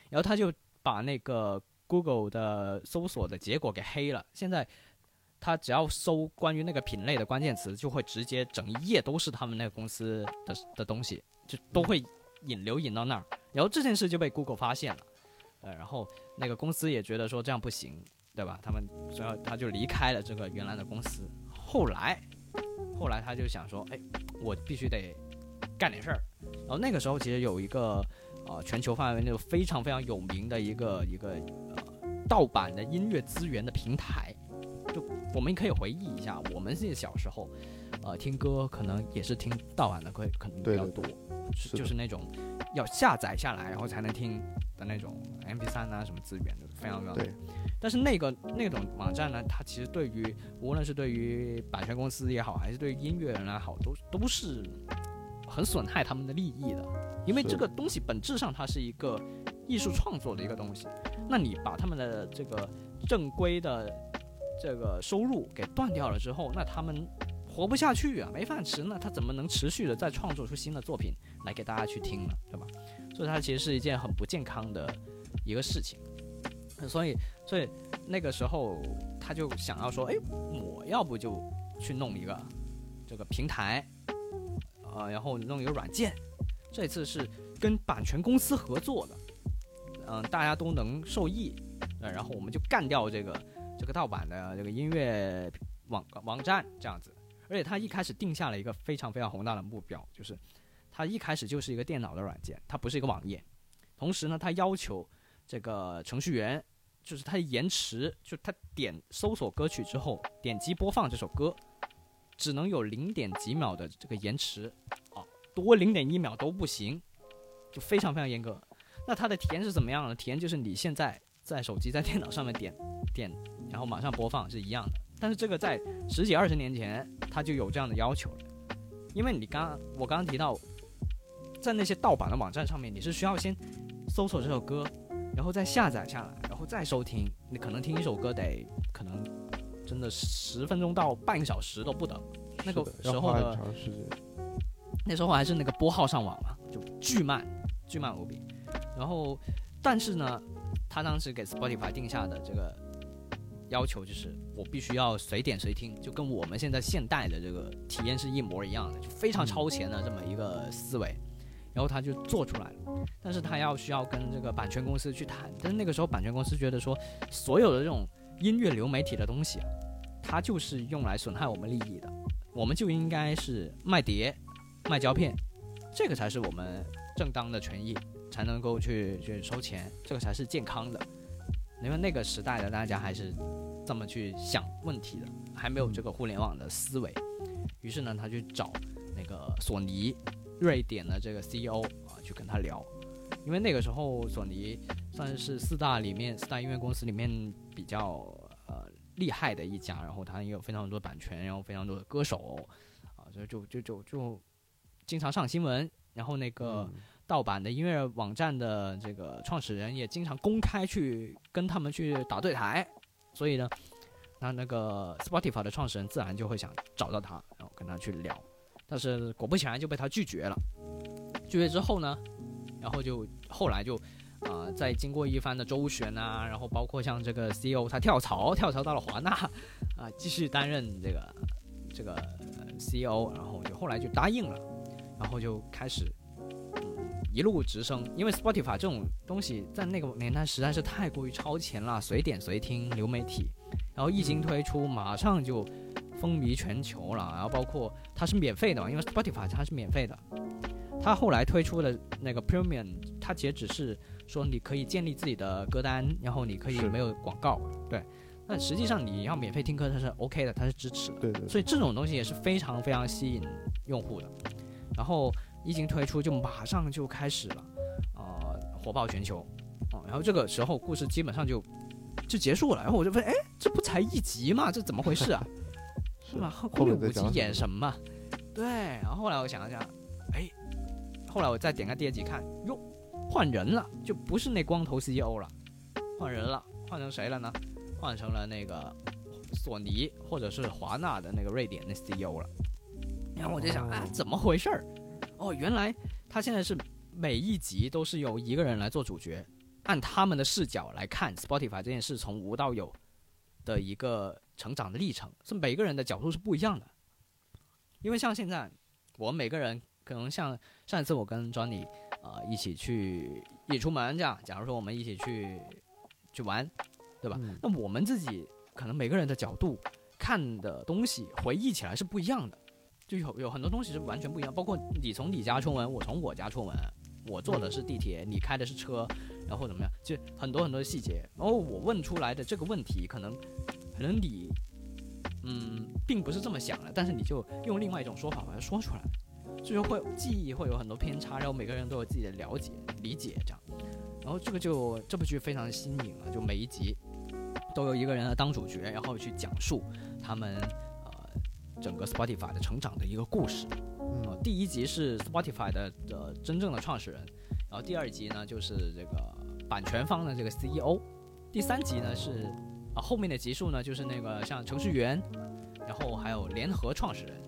然后他就把那个 Google 的搜索的结果给黑了，现在。他只要搜关于那个品类的关键词，就会直接整一页都是他们那个公司的的东西，就都会引流引到那儿。然后这件事就被 Google 发现了，呃，然后那个公司也觉得说这样不行，对吧？他们所以他就离开了这个原来的公司。后来，后来他就想说，哎，我必须得干点事儿。然后那个时候其实有一个呃全球范围内非常非常有名的一个一个呃盗版的音乐资源的平台。就我们可以回忆一下，我们自己小时候，呃，听歌可能也是听盗版的歌，可能比对对较多，是就是那种要下载下来然后才能听的那种 MP3 啊什么资源，就是非常非常。但是那个那种网站呢，它其实对于无论是对于版权公司也好，还是对于音乐人来好，都都是很损害他们的利益的，因为这个东西本质上它是一个艺术创作的一个东西，那你把他们的这个正规的这个收入给断掉了之后，那他们活不下去啊，没饭吃，那他怎么能持续的再创作出新的作品来给大家去听呢？对吧？所以它其实是一件很不健康的一个事情。所以，所以那个时候他就想要说，哎，我要不就去弄一个这个平台，呃，然后弄一个软件。这次是跟版权公司合作的，嗯，大家都能受益，呃，然后我们就干掉这个这个盗版的这个音乐网网站这样子。而且他一开始定下了一个非常非常宏大的目标，就是他一开始就是一个电脑的软件，它不是一个网页。同时呢，他要求这个程序员，就是他延迟，就他点搜索歌曲之后点击播放这首歌，只能有零点几秒的这个延迟，啊，多零点一秒都不行，就非常非常严格。那它的体验是怎么样的？体验就是你现在在手机在电脑上面点点，然后马上播放是一样的。但是这个在十几二十年前，它就有这样的要求了，因为你刚我刚刚提到，在那些盗版的网站上面，你是需要先搜索这首歌，然后再下载下来，然后再收听，你可能听一首歌得可能真的十分钟到半个小时都不等，那个时候的那时候还是那个拨号上网嘛，就巨慢，巨慢无比。然后，但是呢，他当时给 Spotify 定下的这个。要求就是我必须要随点随听，就跟我们现在现代的这个体验是一模一样的，就非常超前的这么一个思维，然后他就做出来了。但是他要需要跟这个版权公司去谈，但是那个时候版权公司觉得说，所有的这种音乐流媒体的东西，它就是用来损害我们利益的，我们就应该是卖碟、卖胶片，这个才是我们正当的权益，才能够去去收钱，这个才是健康的。因为那个时代的大家还是这么去想问题的，还没有这个互联网的思维。于是呢，他去找那个索尼瑞典的这个 CEO 啊，去跟他聊。因为那个时候索尼算是四大里面四大音乐公司里面比较呃厉害的一家，然后他也有非常多版权，然后非常多的歌手啊，所以就就就就经常上新闻。然后那个。盗版的音乐网站的这个创始人也经常公开去跟他们去打对台，所以呢，那那个 Spotify 的创始人自然就会想找到他，然后跟他去聊，但是果不其然就被他拒绝了。拒绝之后呢，然后就后来就啊，在经过一番的周旋啊，然后包括像这个 CEO 他跳槽，跳槽到了华纳啊，继续担任这个这个 CEO，然后就后来就答应了，然后就开始。一路直升，因为 Spotify 这种东西在那个年代实在是太过于超前了，随点随听流媒体，然后一经推出，马上就风靡全球了。然后包括它是免费的嘛，因为 Spotify 它是免费的。它后来推出的那个 Premium，它其实只是说你可以建立自己的歌单，然后你可以没有广告，对。但实际上你要免费听歌，它是 OK 的，它是支持的。对对。所以这种东西也是非常非常吸引用户的。然后。一经推出就马上就开始了，呃，火爆全球，哦，然后这个时候故事基本上就就结束了。然后我就问，哎，这不才一集吗？这怎么回事啊？[laughs] 是吧？后面五集演什么？对。然后后来我想了想，哎，后来我再点开第二集看，哟，换人了，就不是那光头 CEO 了，换人了，换成谁了呢？换成了那个索尼或者是华纳的那个瑞典的 CEO 了。然后我就想，哎，怎么回事儿？哦，原来他现在是每一集都是由一个人来做主角，按他们的视角来看 Spotify 这件事从无到有的一个成长的历程，是每个人的角度是不一样的。因为像现在我们每个人可能像上一次我跟 Johnny 呃一起去一起出门这样，假如说我们一起去去玩，对吧？那我们自己可能每个人的角度看的东西回忆起来是不一样的。就有有很多东西是完全不一样，包括你从你家出门，我从我家出门，我坐的是地铁，你开的是车，然后怎么样？就很多很多细节。然后我问出来的这个问题，可能可能你嗯并不是这么想的，但是你就用另外一种说法把它说出来，所以说会记忆会有很多偏差，然后每个人都有自己的了解理解这样。然后这个就这部剧非常新颖啊，就每一集都有一个人来当主角，然后去讲述他们呃。整个 Spotify 的成长的一个故事，呃，第一集是 Spotify 的呃真正的创始人，然后第二集呢就是这个版权方的这个 CEO，第三集呢是啊后面的集数呢就是那个像程序员，然后还有联合创始人，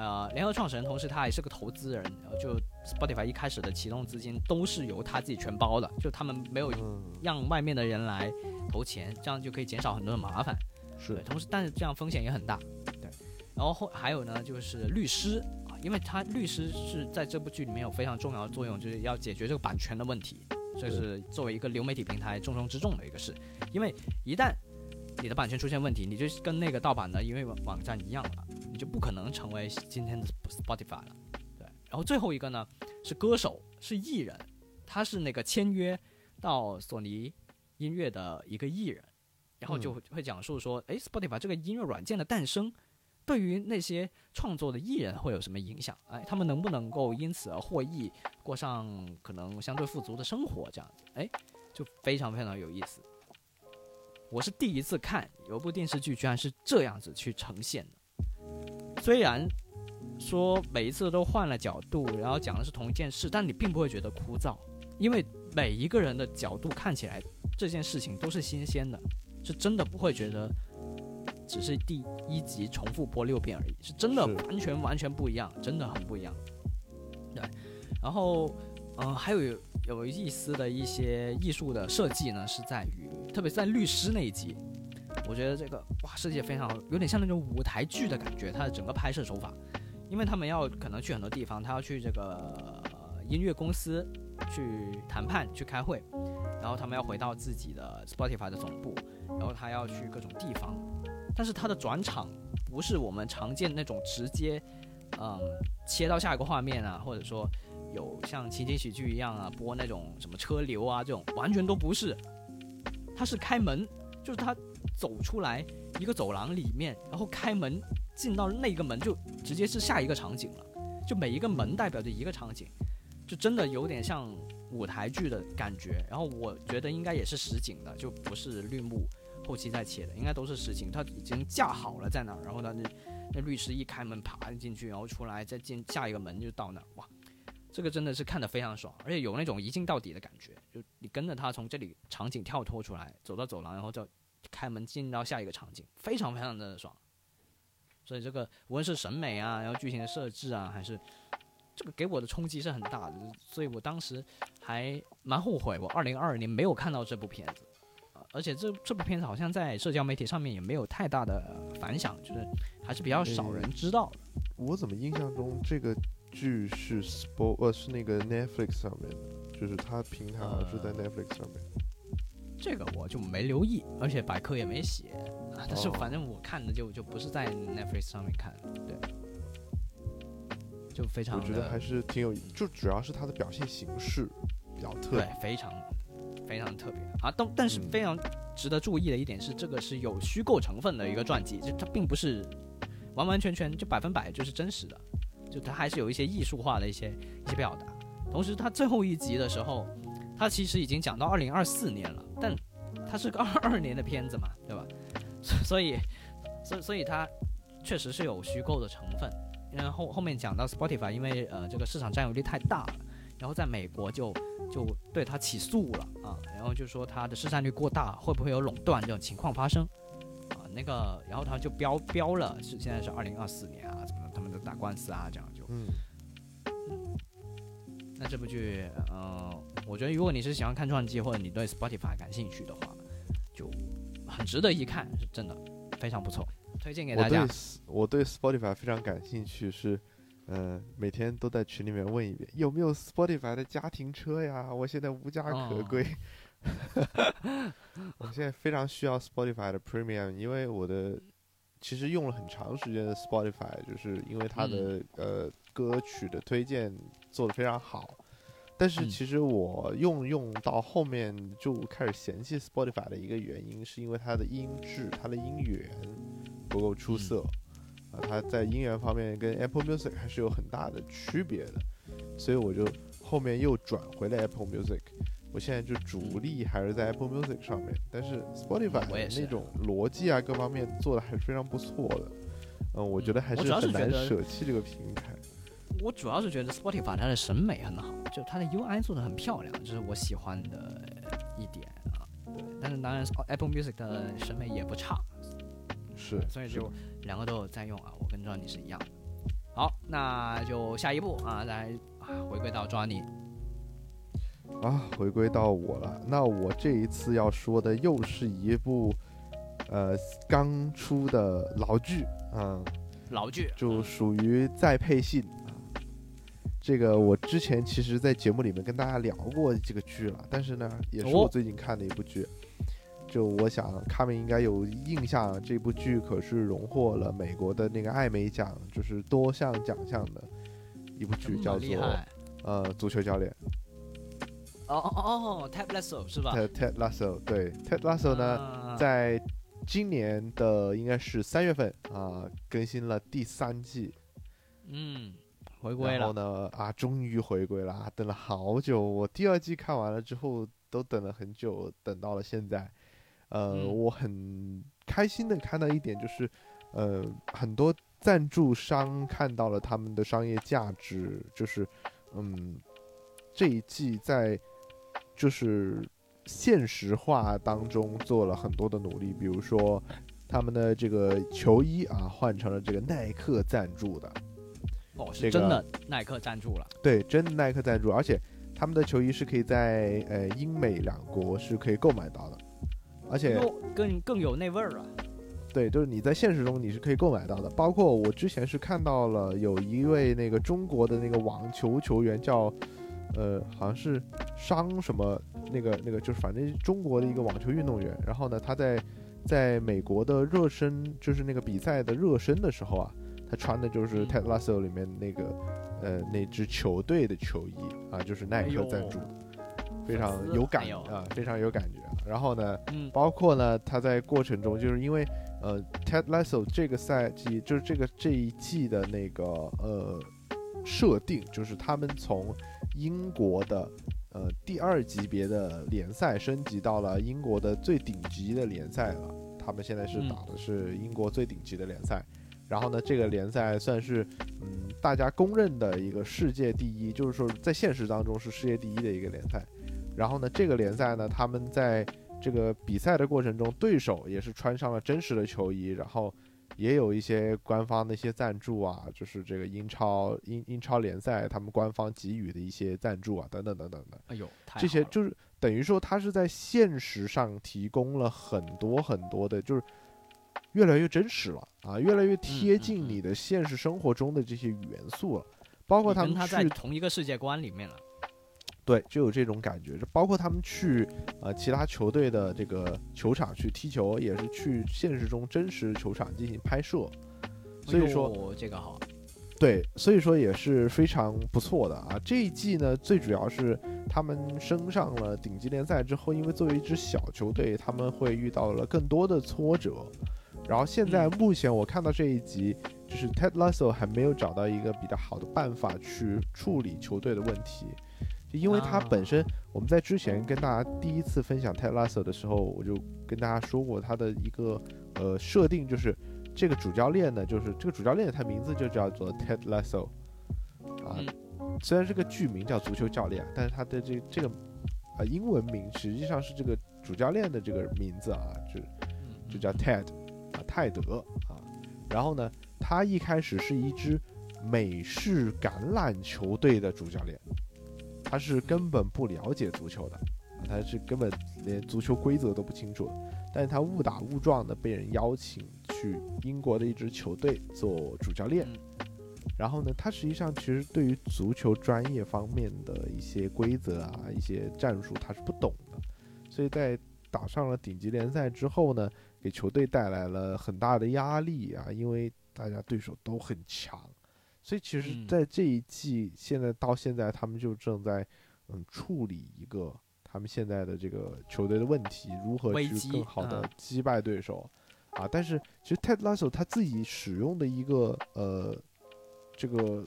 呃，联合创始人，同时他还是个投资人，就 Spotify 一开始的启动资金都是由他自己全包的，就他们没有嗯，让外面的人来投钱，这样就可以减少很多的麻烦。是对，同时但是这样风险也很大，对。然后后还有呢，就是律师啊，因为他律师是在这部剧里面有非常重要的作用，就是要解决这个版权的问题，这是作为一个流媒体平台重中之重的一个事，因为一旦你的版权出现问题，你就跟那个盗版的因为网站一样了，你就不可能成为今天的 Spotify 了，对。然后最后一个呢是歌手，是艺人，他是那个签约到索尼音乐的一个艺人。然后就会讲述说，哎，Spotify 这个音乐软件的诞生，对于那些创作的艺人会有什么影响？哎，他们能不能够因此而获益，过上可能相对富足的生活？这样子，哎，就非常非常有意思。我是第一次看有部电视剧居然是这样子去呈现的，虽然说每一次都换了角度，然后讲的是同一件事，但你并不会觉得枯燥，因为每一个人的角度看起来这件事情都是新鲜的。是真的不会觉得只是第一集重复播六遍而已，是真的完全完全不一样，真的很不一样。对，然后嗯、呃还有有意思的一些艺术的设计呢，是在于特别是在律师那一集，我觉得这个哇设计非常好，有点像那种舞台剧的感觉，它的整个拍摄手法，因为他们要可能去很多地方，他要去这个、音乐公司去谈判去开会，然后他们要回到自己的 Spotify 的总部。然后他要去各种地方，但是他的转场不是我们常见那种直接，嗯，切到下一个画面啊，或者说有像情景喜剧一样啊播那种什么车流啊这种，完全都不是。他是开门，就是他走出来一个走廊里面，然后开门进到那个门就直接是下一个场景了，就每一个门代表着一个场景，就真的有点像舞台剧的感觉。然后我觉得应该也是实景的，就不是绿幕。后期再切的，应该都是实景，他已经架好了在哪儿，然后他，那那律师一开门爬进去，然后出来再进下一个门就到那儿，哇，这个真的是看得非常爽，而且有那种一镜到底的感觉，就你跟着他从这里场景跳脱出来，走到走廊，然后就开门进到下一个场景，非常非常的爽。所以这个无论是审美啊，然后剧情的设置啊，还是这个给我的冲击是很大的，所以我当时还蛮后悔，我二零二二年没有看到这部片子。而且这这部片子好像在社交媒体上面也没有太大的反响，就是还是比较少人知道的。我怎么印象中这个剧是 Spo 呃是那个 Netflix 上面的，就是它平台好像是在 Netflix 上面。这个我就没留意，而且百科也没写。啊、但是哦反正我看的就就不是在 Netflix 上面看，对，就非常我觉得还是挺有，就主要是它的表现形式比较特对。，非常非常特别啊。但但是嗯非常值得注意的一点是，这个是有虚构成分的一个传记，就它并不是完完全全就百分百就是真实的，就它还是有一些艺术化的一些一些表达。同时，它最后一集的时候，它其实已经讲到二零二四年了，但它是个二二年的片子嘛，[laughs] 对吧？所以，所以所以它确实是有虚构的成分。然后后面讲到 Spotify，因为呃这个市场占有率太大了，然后在美国就就对他起诉了啊，然后就说他的市占率过大，会不会有垄断这种情况发生啊？那个，然后他就标标了是现在是二零二四年啊，怎么他们都打官司啊，这样就嗯，那这部剧，呃，我觉得如果你是喜欢看传记或者你对 Spotify 感兴趣的话，就很值得一看，是真的非常不错，推荐给大家。S- 我对 Spotify 非常感兴趣，是，呃，每天都在群里面问一遍有没有 Spotify 的家庭车呀？我现在无家可哦归。[laughs] 我现在非常需要 Spotify 的 Premium，因为我的其实用了很长时间的 Spotify，就是因为它的、嗯呃歌曲的推荐做的非常好。但是嗯其实我用用到后面就开始嫌弃 Spotify 的一个原因，是因为它的音质、它的音源不够出色。啊，它在音源方面跟 Apple Music 还是有很大的区别的，所以我就后面又转回了 Apple Music。我现在就主力还是在 Apple Music 上面，但是 Spotify 的那种逻辑啊各方面做的还是非常不错的。嗯，我觉得还是很难舍弃这个平台。我主要是觉得 Spotify 它的审美很好，就它的 UI 做的很漂亮，这是我喜欢的一点啊。对，但是当然 Apple Music 的审美也不差，是，所以就两个都有在用啊，我跟 Johnny 是一样的。好，那就下一步啊，来啊回归到 Johnny，啊，回归到我了。那我这一次要说的又是一部，呃，刚出的老剧，嗯，老剧就属于再配信啊。这个我之前其实，在节目里面跟大家聊过这个剧了，但是呢，也是哦我最近看的一部剧。就我想，他们应该有印象，这部剧可是荣获了美国的那个艾美奖，就是多项奖项的一部剧，叫做呃足球教练。哦哦哦哦，Ted Lasso 是吧？Ted Lasso，对 Ted Lasso 呢，啊在今年的应该是三月份啊、更新了第三季，嗯回归了然后了，呢啊，终于回归了，啊，等了好久。我第二季看完了之后，都等了很久，等到了现在。呃，嗯我很开心的看到一点就是，呃，很多赞助商看到了他们的商业价值，就是，嗯，这一季在就是现实化当中做了很多的努力，比如说他们的这个球衣啊，换成了这个耐克赞助的。哦是真的耐克赞助了，对，真的耐克赞助，而且他们的球衣是可以在呃英美两国是可以购买到的，而且更更有那味儿啊，对，就是你在现实中你是可以购买到的。包括我之前是看到了有一位那个中国的那个网球球员叫，呃，好像是商什么那个那个，就是反正中国的一个网球运动员。然后呢，他在在美国的热身，就是那个比赛的热身的时候啊，他穿的就是嗯 Ted Lasso 里面那个呃那支球队的球衣啊，就是耐克赞助的，非常有感啊，非常有感觉。然后呢，嗯包括呢，他在过程中，就是因为呃，Ted Lasso 这个赛季，就是这个这一季的那个呃设定，就是他们从英国的呃第二级别的联赛升级到了英国的最顶级的联赛了。他们现在是嗯打的是英国最顶级的联赛。然后呢，这个联赛算是嗯大家公认的一个世界第一，就是说在现实当中是世界第一的一个联赛。然后呢，这个联赛呢，他们在这个比赛的过程中，对手也是穿上了真实的球衣，然后也有一些官方的一些赞助啊，就是这个英超英英超联赛他们官方给予的一些赞助啊，等等等等的，哎呦，这些就是等于说他是在现实上提供了很多很多的，就是越来越真实了啊，越来越贴近你的现实生活中的这些元素了，包括他们去同一个世界观里面了，对，就有这种感觉。就包括他们去呃其他球队的这个球场去踢球，也是去现实中真实球场进行拍摄。所以说，哎这个好，对，所以说也是非常不错的啊。这一季呢，最主要是他们升上了顶级联赛之后，因为作为一支小球队，他们会遇到了更多的挫折。然后现在嗯。目前我看到这一集，就是 Ted Lasso 还没有找到一个比较好的办法去处理球队的问题，就因为他啊本身，我们在之前跟大家第一次分享 Ted Lasso 的时候，我就跟大家说过他的一个呃设定，就是这个主教练呢，就是这个主教练他名字就叫做 Ted Lasso 啊，嗯。虽然这个剧名叫足球教练，但是他的这这个呃英文名实际上是这个主教练的这个名字啊，就嗯就叫 Ted 啊，泰德啊。然后呢，他一开始是一支美式橄榄球队的主教练，他是根本不了解足球的，啊他是根本连足球规则都不清楚的。但是他误打误撞的被人邀请去英国的一支球队做主教练。嗯然后呢，他实际上其实对于足球专业方面的一些规则啊、一些战术，他是不懂的，所以在打上了顶级联赛之后呢，给球队带来了很大的压力啊，因为大家对手都很强，所以其实嗯在这一季现在到现在，他们就正在嗯处理一个他们现在的这个球队的问题，如何去更好的嗯击败对手。啊，但是其实 Ted Lasso 他自己使用的一个呃这个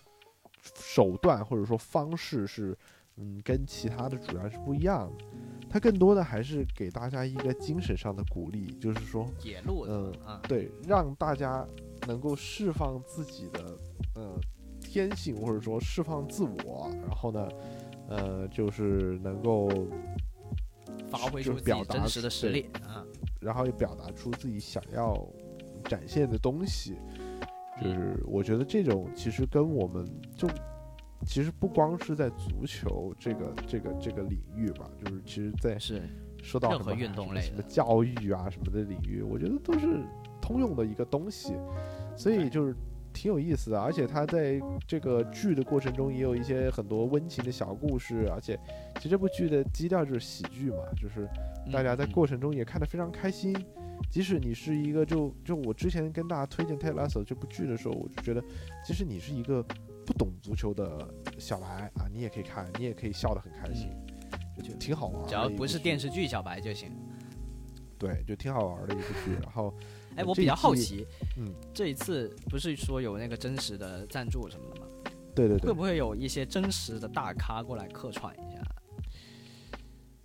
手段或者说方式是，嗯，跟其他的主要是不一样的。他更多的还是给大家一个精神上的鼓励，就是说，嗯啊，对，让大家能够释放自己的呃天性，或者说释放自我，然后呢，呃，就是能够，发挥出自己就表达真实的实力啊，然后也表达出自己想要展现的东西，就是我觉得这种其实跟我们就其实不光是在足球这个这个这个领域吧，就是其实在是说到任何运动类什么的教育啊什么的领域，我觉得都是通用的一个东西，所以就是挺有意思的。而且它在这个剧的过程中也有一些很多温情的小故事，而且其实这部剧的基调就是喜剧嘛，就是大家在嗯过程中也看得非常开心。即使你是一个就就我之前跟大家推荐《Ted Lasso》这部剧的时候，我就觉得，即使你是一个不懂足球的小白啊，你也可以看，你也可以笑得很开心，就就挺好玩。只要不是电视剧小白就行。对，就挺好玩的一部剧。[laughs] 然后，哎，我比较好奇，嗯，这一次不是说有那个真实的赞助什么的吗？对对对会，不会有一些真实的大咖过来客串一下？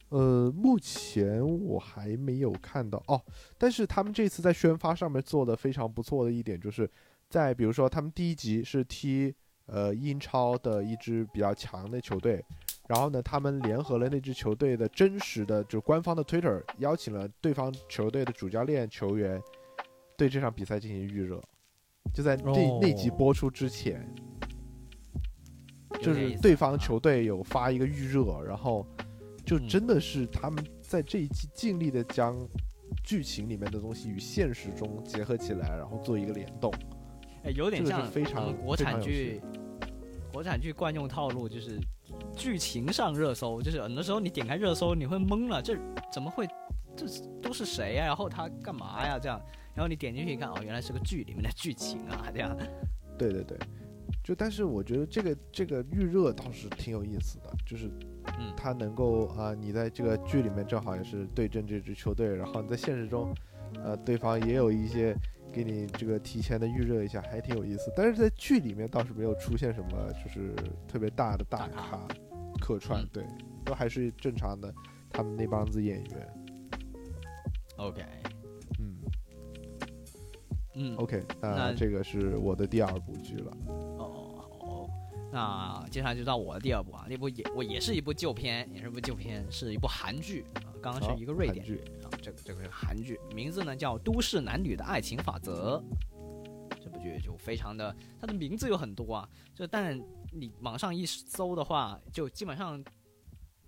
呃，目前我还没有看到哦，但是他们这次在宣发上面做的非常不错的一点，就是在比如说他们第一集是踢呃英超的一支比较强的球队，然后呢，他们联合了那支球队的真实的就是官方的 Twitter，邀请了对方球队的主教练、球员对这场比赛进行预热，就在那、哦那集播出之前，就是对方啊。球队有发一个预热，然后就嗯。真的是他们在这一季尽力的将剧情里面的东西与现实中结合起来，然后做一个联动。哎，有点像非常国产剧，国产剧惯用套路就是剧情上热搜，就是很多时候你点开热搜你会懵了，这怎么会？这都是谁呀、然后他干嘛呀？这样，然后你点进去一看，哦，原来是个剧里面的剧情啊，这样。对对对，就但是我觉得这个这个预热倒是挺有意思的，就是嗯它能够啊、你在这个剧里面正好也是对阵这支球队，然后你在现实中，呃，对方也有一些给你这个提前的预热一下，还挺有意思。但是在剧里面倒是没有出现什么就是特别大的大大咖咖客串，嗯对，都还是正常的他们那帮子演员。OK，嗯嗯，OK，那那这个是我的第二部剧了。那接下来就到我的第二部啊，那部也我也是一部旧片，也是部旧片，是一部韩剧啊，刚刚是一个瑞典剧啊，这个这个是韩剧，名字呢叫《都市男女的爱情法则》。这部剧就非常的，它的名字有很多啊，就但你网上一搜的话，就基本上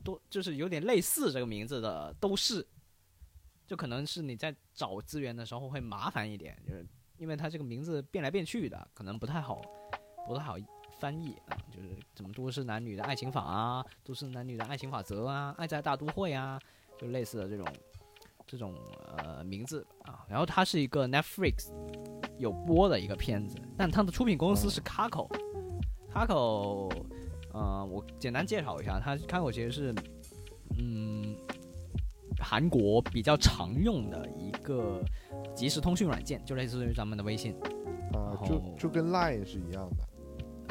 都就是有点类似这个名字的都是，就可能是你在找资源的时候会麻烦一点，就是因为它这个名字变来变去的，可能不太好不太好翻译啊，就是怎么都市男女的爱情法啊，都市男女的爱情法则啊，爱在大都会啊，就类似的这种这种呃名字啊。然后它是一个 Netflix 有播的一个片子，但它的出品公司是 Kako。Kako，呃，我简单介绍一下，它 Kako 其实是嗯韩国比较常用的一个即时通讯软件，就类似于咱们的微信。啊、就就跟 Line 是一样的。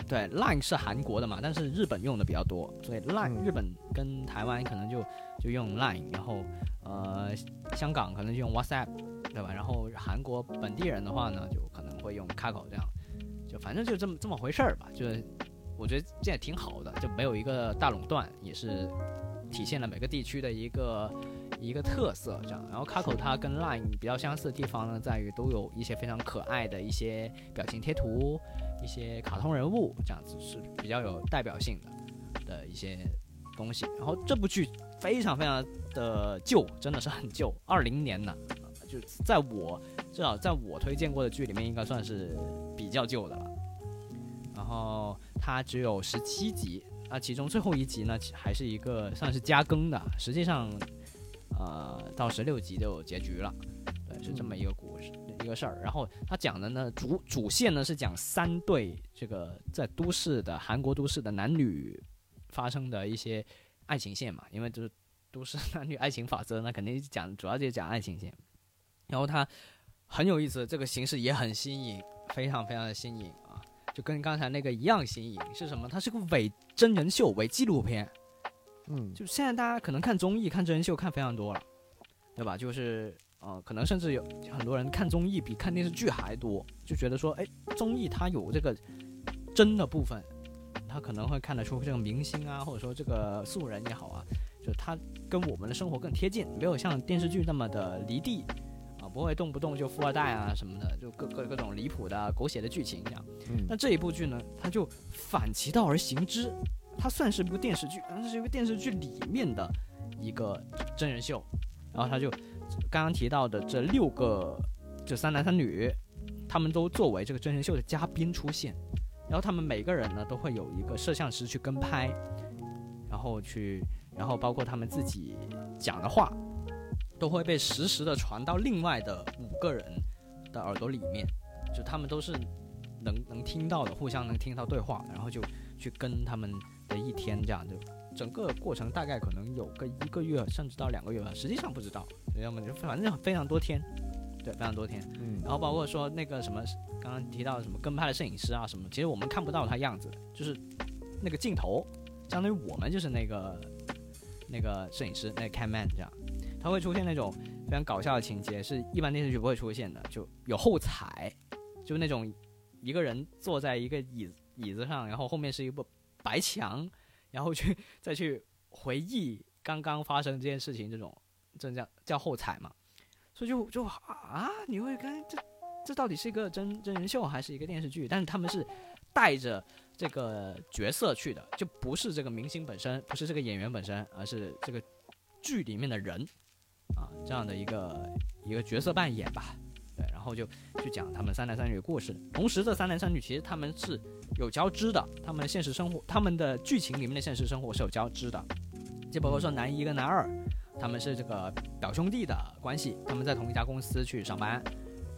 对，Line 是韩国的嘛，但是日本用的比较多，所以 Line、嗯日本跟台湾可能就就用 Line，然后呃香港可能就用 WhatsApp，对吧？然后韩国本地人的话呢，就可能会用 Kakao 这样，就反正就这么这么回事儿吧。就是我觉得这也挺好的，就没有一个大垄断，也是体现了每个地区的一个一个特色这样。然后 Kakao 它跟 Line 比较相似的地方呢，在于都有一些非常可爱的一些表情贴图。一些卡通人物，这样子是比较有代表性的的一些东西。然后这部剧非常非常的旧，真的是很旧，二零年呢，就在我至少在我推荐过的剧里面，应该算是比较旧的了。然后它只有十七集，啊，其中最后一集呢，还是一个算是加更的，实际上，呃，到十六集就结局了。对，是这么一个故事。一个事儿，然后他讲的呢主主线呢是讲三对这个在都市的韩国都市的男女发生的一些爱情线嘛，因为就是都市男女爱情法则，那肯定讲主要就是讲爱情线。然后他很有意思，这个形式也很新颖，非常非常的新颖啊，就跟刚才那个一样新颖。是什么？它是个伪真人秀、伪纪录片。嗯，就现在大家可能看综艺、看真人秀看非常多了，对吧？就是呃，可能甚至有很多人看综艺比看电视剧还多，就觉得说，哎，综艺它有这个真的部分，他可能会看得出这个明星啊，或者说这个素人也好啊，就他跟我们的生活更贴近，没有像电视剧那么的离地啊，不会动不动就富二代啊什么的，就各各各种离谱的狗血的剧情这样。嗯那这一部剧呢，它就反其道而行之，它算是一部电视剧，但是是一个电视剧里面的一个真人秀，然后它就刚刚提到的这六个这三男三女，他们都作为这个真人秀的嘉宾出现，然后他们每个人呢都会有一个摄像师去跟拍，然后去，然后包括他们自己讲的话，都会被实时的传到另外的五个人的耳朵里面，就他们都是能能听到的，互相能听到对话，然后就去跟他们的一天这样就。整个过程大概可能有个一个月，甚至到两个月吧，实际上不知道，要么就反正非常多天，对，非常多天。嗯。然后包括说那个什么，刚刚提到什么跟拍的摄影师啊什么，其实我们看不到他样子，就是那个镜头，相当于我们就是那个那个摄影师，那个 cam man 这样，他会出现那种非常搞笑的情节，是一般电视剧不会出现的，就有后采，就那种一个人坐在一个椅子椅子上，然后后面是一部白墙，然后去再去回忆刚刚发生这件事情，这种这叫叫后采嘛。所以就就啊，你会跟这这到底是一个真真人秀还是一个电视剧？但是他们是带着这个角色去的，就不是这个明星本身，不是这个演员本身，而是这个剧里面的人啊，这样的一个一个角色扮演吧。对，然后就去讲他们三男三女的故事。同时，这三男三女其实他们是有交织的，他们现实生活，他们的剧情里面的现实生活是有交织的。就包括说男一跟男二，他们是这个表兄弟的关系，他们在同一家公司去上班。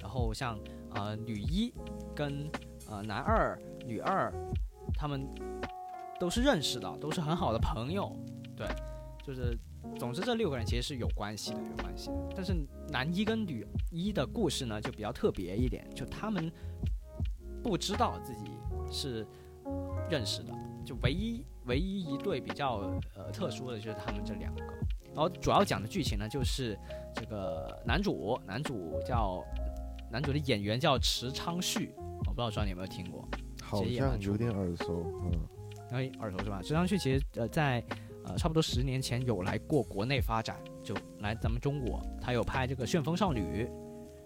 然后像呃女一跟呃男二、女二，他们都是认识的，都是很好的朋友。对，就是总之这六个人其实是有关系的，有关系的。但是男一跟女一的故事呢就比较特别一点，就他们不知道自己是认识的，就唯一唯一一对比较呃特殊的就是他们这两个。然后主要讲的剧情呢，就是这个男主，男主叫男主的演员叫池昌旭，我不知道庄你有没有听过，好像有点耳熟，嗯哎，耳熟是吧？池昌旭其实呃在呃差不多十年前有来过国内发展，就来咱们中国，他有拍这个《旋风少女》，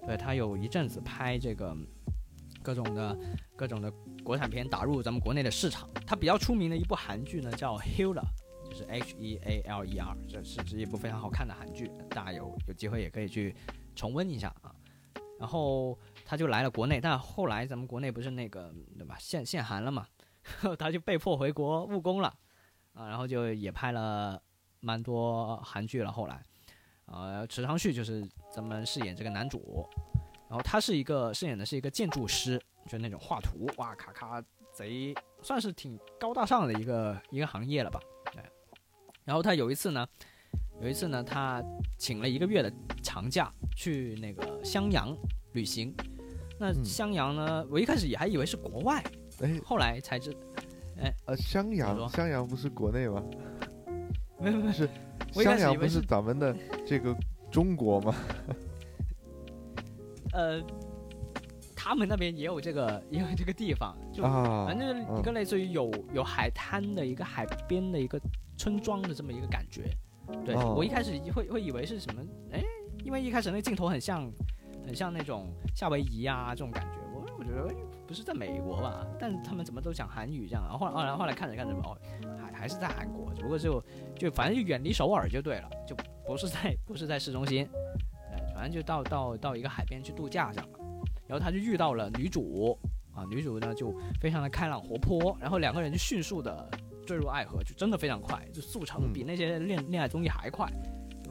对他有一阵子拍这个各种的各种的国产片打入咱们国内的市场。他比较出名的一部韩剧呢叫《Healer》，就是 H E A L E R，这是是一部非常好看的韩剧，大家有有机会也可以去重温一下啊。然后他就来了国内，但后来咱们国内不是那个对吧限限韩了嘛，[laughs] 他就被迫回国务工了啊，然后就也拍了蛮多韩剧了。后来，呃，池昌旭就是咱们饰演这个男主，然后他是一个饰演的是一个建筑师，就那种画图，哇咔咔贼算是挺高大上的一个一个行业了吧，对。然后他有一次呢，有一次呢，他请了一个月的长假去那个襄阳旅行。那嗯襄阳呢，我一开始也还以为是国外，哎后来才知，哎呃，襄阳襄阳不是国内吗？没有没有是 [laughs] 襄阳不是咱们的 [laughs] 这个中国吗？呃，他们那边也有这个也有这个地方，就啊，反正就是一个类似于有有海滩的一个海边的一个村庄的这么一个感觉。对、哦我一开始会会以为是什么，哎，因为一开始那个镜头很像很像那种夏威夷啊这种感觉，我我觉得哎不是在美国吧？但他们怎么都讲韩语这样？然后后来后来看着看着哦，还还是在韩国，只不过就就反正就远离首尔就对了，就不是在不是在市中心，反正就到到到一个海边去度假这样。然后他就遇到了女主啊，女主呢就非常的开朗活泼，然后两个人就迅速的坠入爱河，就真的非常快，就速成比那些恋恋爱综艺还快，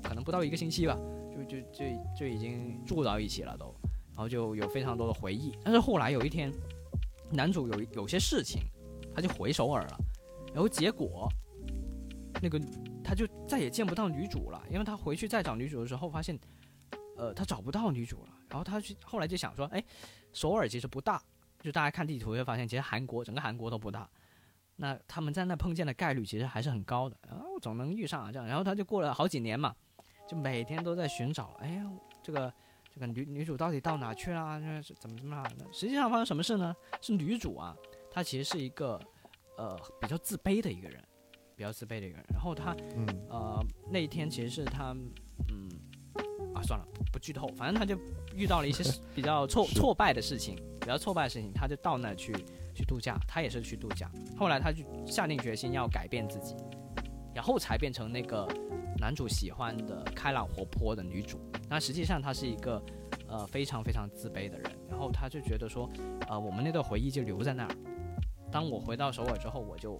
可能不到一个星期吧，就就就就已经住到一起了都，然后就有非常多的回忆。但是后来有一天，男主有有些事情，他就回首尔了，然后结果那个他就再也见不到女主了，因为他回去再找女主的时候发现。呃，他找不到女主了，然后他去后来就想说，哎，首尔其实不大，就大家看地图会发现，其实韩国整个韩国都不大，那他们在那碰见的概率其实还是很高的，然后我总能遇上啊这样，然后他就过了好几年嘛，就每天都在寻找，哎呀，这个这个女女主到底到哪去了？那是怎么怎么样的？实际上发生什么事呢？是女主啊，她其实是一个呃比较自卑的一个人，比较自卑的一个人，然后她嗯呃，那一天其实是她，嗯，啊，算了，不剧透，反正她就遇到了一些比较挫 [laughs] 挫败的事情，比较挫败的事情，她就到那去去度假，她也是去度假。后来她就下定决心要改变自己，然后才变成那个男主喜欢的开朗活泼的女主。那实际上她是一个呃非常非常自卑的人，然后他就觉得说，呃，我们那段回忆就留在那儿。当我回到首尔之后，我就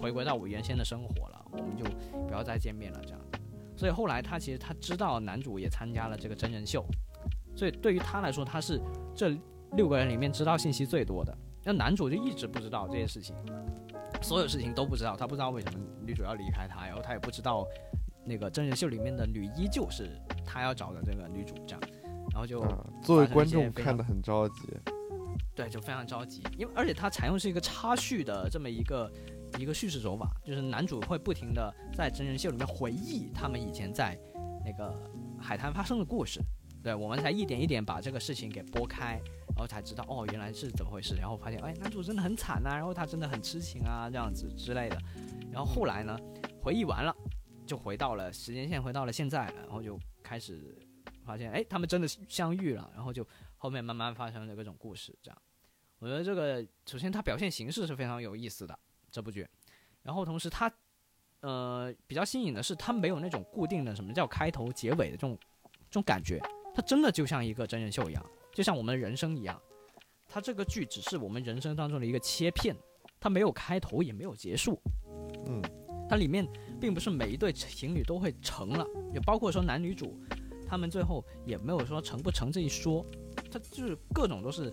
回归到我原先的生活了，我们就不要再见面了，这样子。所以后来他其实他知道男主也参加了这个真人秀，所以对于他来说，他是这六个人里面知道信息最多的。那男主就一直不知道这些事情，所有事情都不知道，他不知道为什么女主要离开他，然后他也不知道那个真人秀里面的女依旧是他要找的这个女主这样，然后就、啊，作为观众看得很着急。对，就非常着急，因为而且它采用是一个插叙的这么一个一个叙事手法，就是男主会不停的在真人秀里面回忆他们以前在那个海滩发生的故事，对我们才一点一点把这个事情给拨开，然后才知道哦原来是怎么回事，然后发现哎男主真的很惨啊，然后他真的很痴情啊这样子之类的，然后后来呢回忆完了，就回到了时间线，回到了现在，然后就开始发现哎他们真的相遇了，然后就后面慢慢发生的各种故事，这样。我觉得这个首先它表现形式是非常有意思的这部剧，然后同时它呃比较新颖的是它没有那种固定的什么叫开头结尾的这种这种感觉，它真的就像一个真人秀一样，就像我们人生一样，它这个剧只是我们人生当中的一个切片，它没有开头也没有结束，嗯，它里面并不是每一对情侣都会成了，也包括说男女主他们最后也没有说成不成这一说，它就是各种都是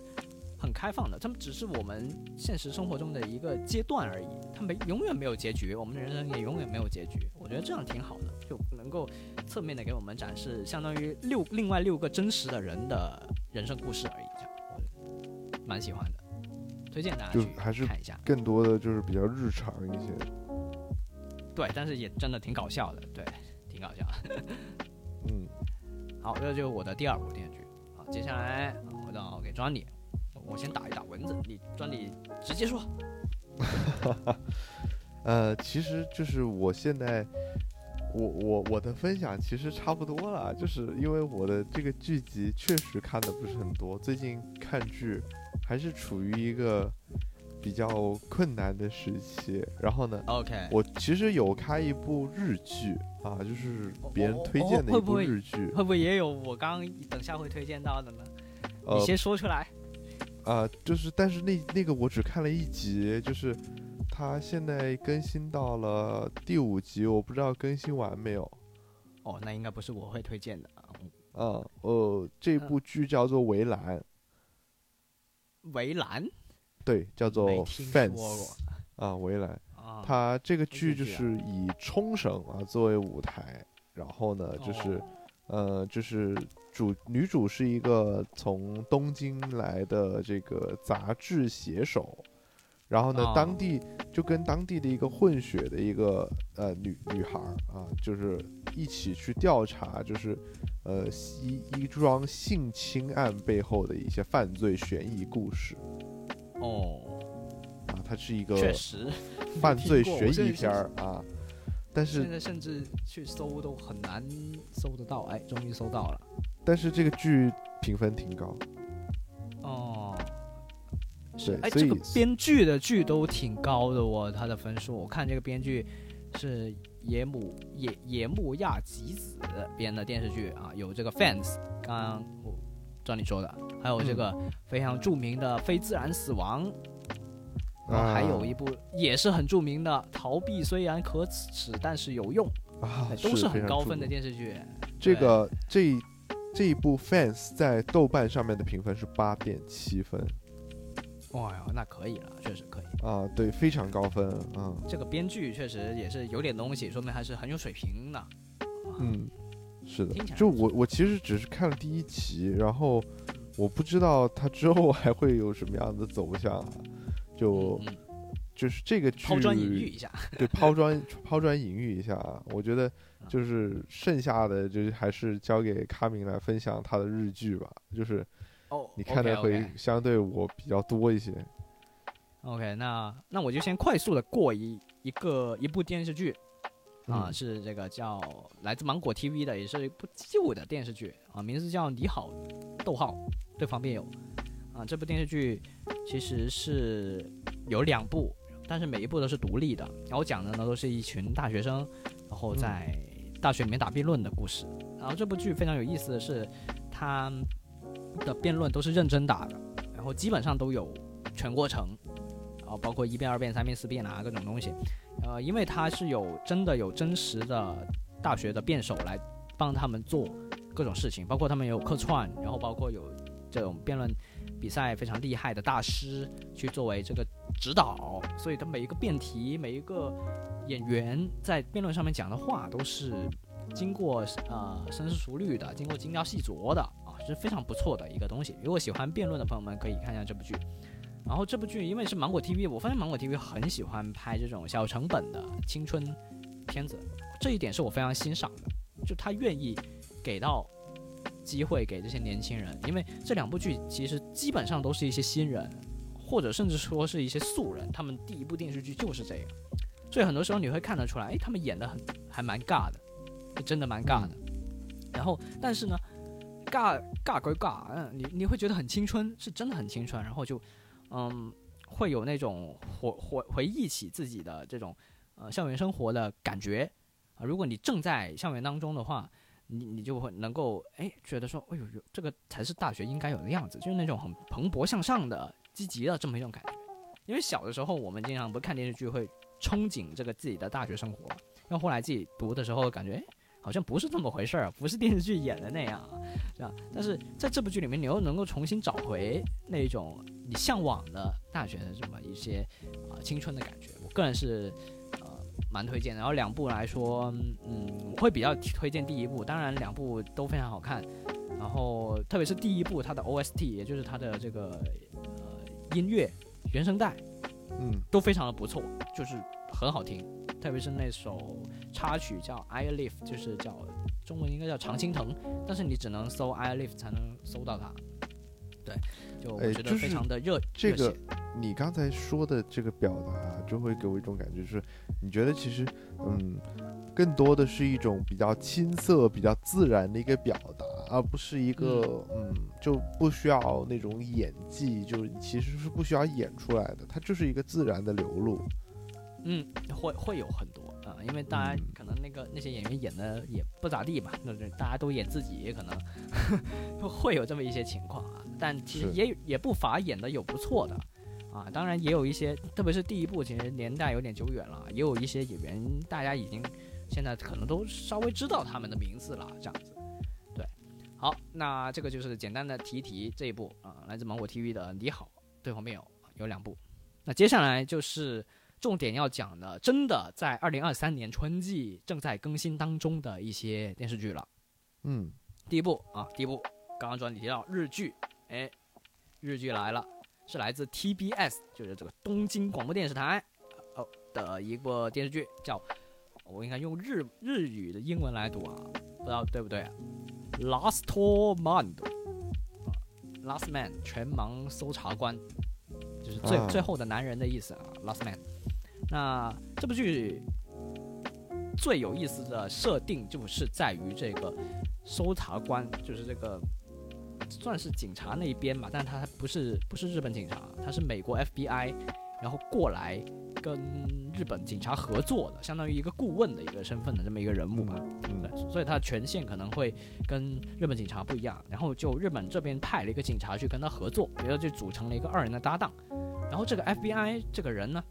很开放的，他们只是我们现实生活中的一个阶段而已，他们永远没有结局，我们的人生也永远没有结局。我觉得这样挺好的，就能够侧面的给我们展示相当于六另外六个真实的人的人生故事而已，这样我蛮喜欢的，推荐大家去就还是看一下。更多的就是比较日常一些。对，但是也真的挺搞笑的，对，挺搞笑的。嗯，[laughs] 好，这就是我的第二部电视剧。好，接下来回到给专利，我先打一打蚊子，你专利直接说。[laughs] 呃，其实就是我现在，我我我的分享其实差不多了，就是因为我的这个剧集确实看的不是很多，最近看剧还是处于一个比较困难的时期。然后呢，OK，我其实有开一部日剧啊，就是别人推荐的一部哦哦哦会不会日剧，会不会也有我刚刚等下会推荐到的呢？呃你先说出来。啊、就是但是那那个我只看了一集，就是它现在更新到了第五集，我不知道更新完没有。哦，那应该不是我会推荐的啊。啊，呃，这部剧叫做《围栏》，围栏对，叫做 Fence 啊，围栏。啊。它这个剧就是以冲绳啊作为舞台，然后呢，就是、哦呃，就是主女主是一个从东京来的这个杂志写手，然后呢，哦当地就跟当地的一个混血的一个呃女女孩啊，就是一起去调查，就是呃一一桩性侵案背后的一些犯罪悬疑故事哦，啊，它是一个确实，犯罪悬疑片儿啊，但是现在甚至去搜都很难搜得到。哎，终于搜到了。但是这个剧评分挺高，哦，是哎，这个编剧的剧都挺高的哦，他的分数。我看这个编剧是野木野野木亚吉子编的电视剧啊，有这个 Fans，刚刚我照你说的，还有这个非常著名的《非自然死亡》然后还有一部也是很著名的《逃避虽然可耻但是有用》，啊，哎都是很高分的电视剧。这个这这一部 Fans 在豆瓣上面的评分是八点七分哇哟，那可以了，确实可以。啊，对，非常高分啊，这个编剧确实也是有点东西，说明还是很有水平的。嗯，是的就我我其实只是看了第一集，然后我不知道它之后还会有什么样的走向啊，就嗯嗯就是这个剧抛砖引玉一下。对，抛砖抛砖引玉一下啊，我觉得啊就是剩下的就是还是交给卡明来分享他的日剧吧，就是哦，你看的会相对我比较多一些。OK，那那我就先快速的过一一个一部电视剧，啊，嗯是这个叫来自芒果 TV 的，也是一部旧的电视剧啊，名字叫《你好，逗号对方辩友》啊。这部电视剧其实是有两部，但是每一部都是独立的，然后讲的呢都是一群大学生，然后在大学里面打辩论的故事。然后这部剧非常有意思的是，他的辩论都是认真打的，然后基本上都有全过程，然后包括一辩、二辩、三辩、四辩啊各种东西。呃，因为它是有真的有真实的大学的辩手来帮他们做各种事情，包括他们有客串，然后包括有这种辩论比赛非常厉害的大师去作为这个指导，所以他每一个辩题、每一个演员在辩论上面讲的话都是经过呃深思熟虑的，经过精雕细琢的啊，是非常不错的一个东西。如果喜欢辩论的朋友们可以看一下这部剧。然后这部剧因为是芒果 TV，我发现芒果 TV 很喜欢拍这种小成本的青春片子，这一点是我非常欣赏的。就他愿意给到机会给这些年轻人，因为这两部剧其实基本上都是一些新人，或者甚至说是一些素人，他们第一部电视剧就是这样，所以很多时候你会看得出来，诶，他们演的很还蛮尬的，真的蛮尬的。然后，但是呢，尬尬归尬，嗯，你你会觉得很青春，是真的很青春，然后就。嗯，会有那种回回回忆起自己的这种呃校园生活的感觉啊。如果你正在校园当中的话，你你就会能够哎觉得说，哎呦呦，这个才是大学应该有的样子，就是那种很蓬勃向上的、积极的这么一种感觉。因为小的时候我们经常不看电视剧会憧憬这个自己的大学生活，然后后来自己读的时候感觉。好像不是这么回事儿，不是电视剧演的那样，这样。但是在这部剧里面，你又能够重新找回那种你向往的大学的这么一些啊、青春的感觉。我个人是呃蛮推荐的。然后两部来说，嗯，我会比较推荐第一部，当然两部都非常好看。然后特别是第一部，它的 OST，也就是它的这个音乐原声带，嗯，都非常的不错，就是很好听。特别是那首插曲叫《I Live》，就是叫中文应该叫《常青藤》，但是你只能搜《I Live》才能搜到它。对，就我觉得非常的热、这个你刚才说的这个表达，就会给我一种感觉，就是你觉得其实，嗯，更多的是一种比较青涩、比较自然的一个表达，而不是一个，嗯，就不需要那种演技，就其实是不需要演出来的，它就是一个自然的流露。嗯，会会有很多啊、因为大家嗯可能那个那些演员演的也不咋地吧，那就大家都演自己，也可能 [laughs] 会有这么一些情况啊。但其实也也不乏演的有不错的啊，当然也有一些，特别是第一部，其实年代有点久远了，也有一些演员大家已经现在可能都稍微知道他们的名字了，这样子。好，那这个就是简单的提一提这一部啊，来自芒果 TV 的《你好，对方辩友》有两部。那接下来就是重点要讲的，真的在二零二三年春季正在更新当中的一些电视剧了。嗯，第一部啊，第一部刚刚专题提到日剧，哎，日剧来了，是来自 TBS，就是这个东京广播电视台哦的一部电视剧，叫我应该用日日语的英文来读啊，不知道对不对、？Last Man，啊，Last Man 全盲搜查官，就是最、啊最后的男人的意思啊，Last Man。那这部剧最有意思的设定就是在于这个搜查官，就是这个算是警察那一边吧，但他不是不是日本警察，他是美国 FBI，然后过来跟日本警察合作的，相当于一个顾问的一个身份的这么一个人物嘛。嗯对，所以他的权限可能会跟日本警察不一样。然后就日本这边派了一个警察去跟他合作，然后就组成了一个二人的搭档。然后这个 FBI 这个人呢，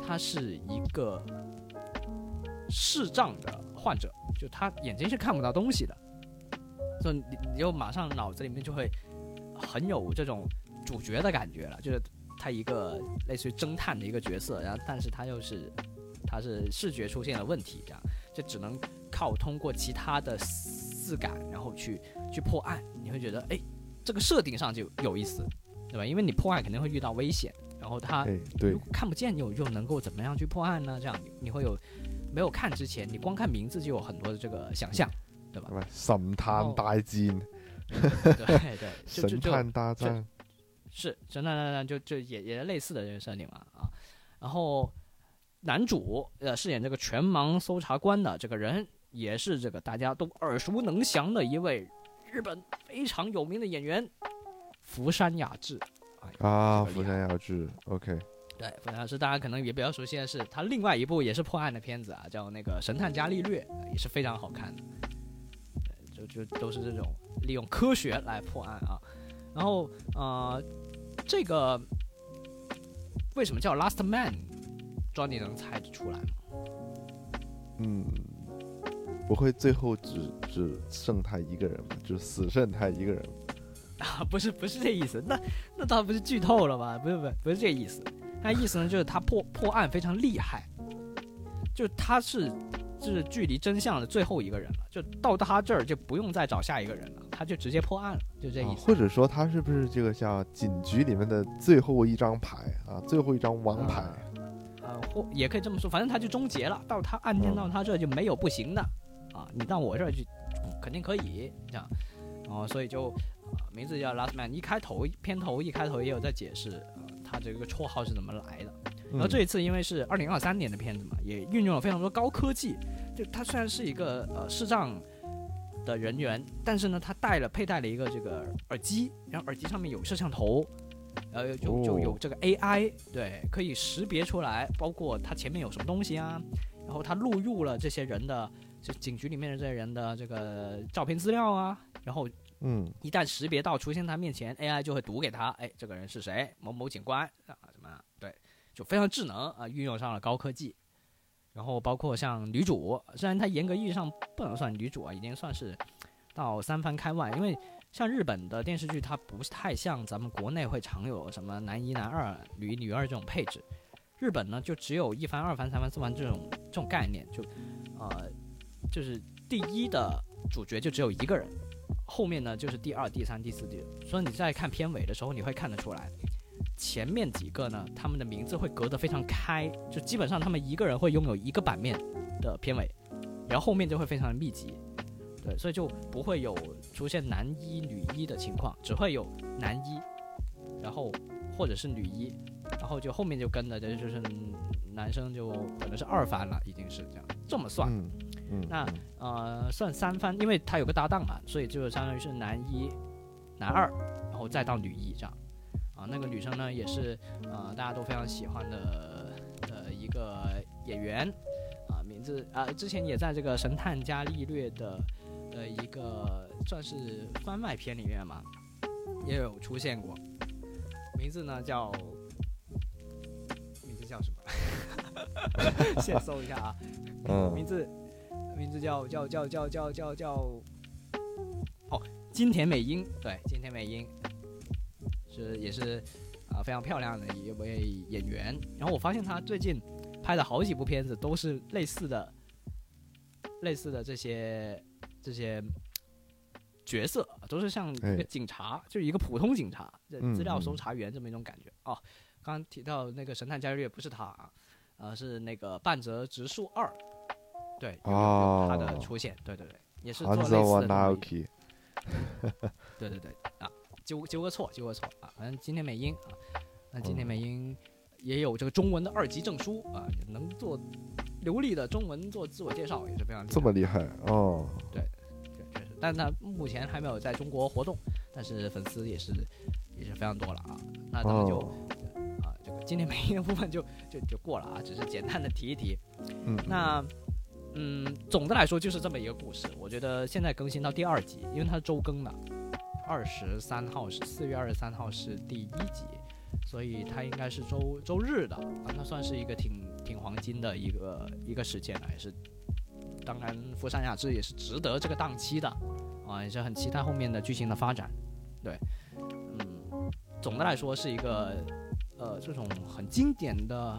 他是一个视障的患者，就他眼睛是看不到东西的，所以你你就马上脑子里面就会很有这种主角的感觉了，就是他一个类似于侦探的一个角色，然后但是他又是他是视觉出现了问题，这样就只能靠通过其他的视感，然后去去破案，你会觉得哎，这个设定上就有意思，对吧？因为你破案肯定会遇到危险，然后他哎，对如，果看不见又又能够怎么样去破案呢？这样你你会有没有看之前，你光看名字就有很多的这个想象，对吧？神探大战，对对，神探大戰，是，真的那那就就也也是类似的这个设定嘛啊。然后男主呃饰演这个全盲搜查官的这个人，也是这个大家都耳熟能详的一位日本非常有名的演员福山雅治。啊，福山雅治，OK，对，福山雅治大家可能也比较熟悉的是他另外一部也是破案的片子啊，叫那个《神探伽利略》，也是非常好看的。对就就都是这种利用科学来破案啊。然后呃，这个为什么叫 Last Man？庄你能猜得出来吗？嗯，不会最后只只剩他一个人吧？就死剩他一个人。啊，不是不是这意思，那那倒不是剧透了吧？不是不是不是这意思，他意思呢就是他破破案非常厉害，就他是是距离真相的最后一个人了，就到他这儿就不用再找下一个人了，他就直接破案了，就这意思。啊或者说他是不是这个叫警局里面的最后一张牌啊？最后一张王牌。呃，或也可以这么说，反正他就终结了，到他案件嗯到他这儿就没有不行的，啊，你到我这儿去肯定可以这样，然后所以就、呃、名字叫 Last Man，一开头片头一开头也有在解释，呃，他这个绰号是怎么来的。然后嗯这一次因为是二零二三年的片子嘛，也运用了非常多高科技。就他虽然是一个呃视障的人员，但是呢，他带了佩戴了一个这个耳机，然后耳机上面有摄像头，然后就就有哦这个 AI，对，可以识别出来，包括他前面有什么东西啊，然后他录入了这些人的，就警局里面的这些人的这个照片资料啊，然后嗯一旦识别到出现他面前，AI 就会读给他，哎，这个人是谁？某某警官就非常智能啊，运用上了高科技。然后包括像女主，虽然她严格意义上不能算女主啊，已经算是到三番开外，因为像日本的电视剧，它不太像咱们国内会常有什么男一、男二、女一、女二这种配置。日本呢，就只有一番、二番、三番、四番这种这种概念，就呃，就是第一的主角就只有一个人，后面呢就是第二、第三、第四、第，所以你在看片尾的时候，你会看得出来，前面几个呢，他们的名字会隔得非常开，就基本上他们一个人会拥有一个版面的片尾，然后后面就会非常的密集，对，所以就不会有出现男一、女一的情况，只会有男一，然后或者是女一，然后就后面就跟的这就是男生就可能是二番了，已经是这样这么算。嗯嗯，那嗯呃，算三番，因为他有个搭档嘛，所以就相当于是男一、男二，然后再到女一这样。啊，那个女生呢也是呃大家都非常喜欢的呃一个演员啊，名字啊之前也在这个《神探伽利略》的呃一个算是番外篇里面嘛，也有出现过，名字呢叫名字叫什么？[laughs] 先搜一下啊。名嗯字名字叫叫叫叫叫叫叫哦，金田美英，对，金田美英是也是啊、非常漂亮的一位演员。然后我发现他最近拍的好几部片子都是类似的类似的这些这些角色，都是像一个哎警察，就是一个普通警察，资料搜嗯查员这么一种感觉。哦，刚刚提到那个神探伽利略不是他啊，呃，是那个半泽直树二，对，他的哦。出现，对对对，也是做类似的 [laughs] 对对对啊，纠纠个错，纠个错啊，反正今天美英啊，那今天美英也有这个中文的二级证书啊，也能做流利的中文做自我介绍，也是非常厉害这么厉害哦，对确实，但他目前还没有在中国活动，但是粉丝也是也是非常多了啊。那咱们就、哦，啊，这个今天美英的部分就就就过了啊，只是简单的提一提。嗯，那嗯，总的来说就是这么一个故事。我觉得现在更新到第二集，因为它是周更的，二十三号是四月二十三号是第一集，所以它应该是周周日的啊，那算是一个挺挺黄金的一个一个时间了，也是。当然，福山雅治也是值得这个档期的啊，也是很期待后面的剧情的发展。对，嗯，总的来说是一个呃这种很经典的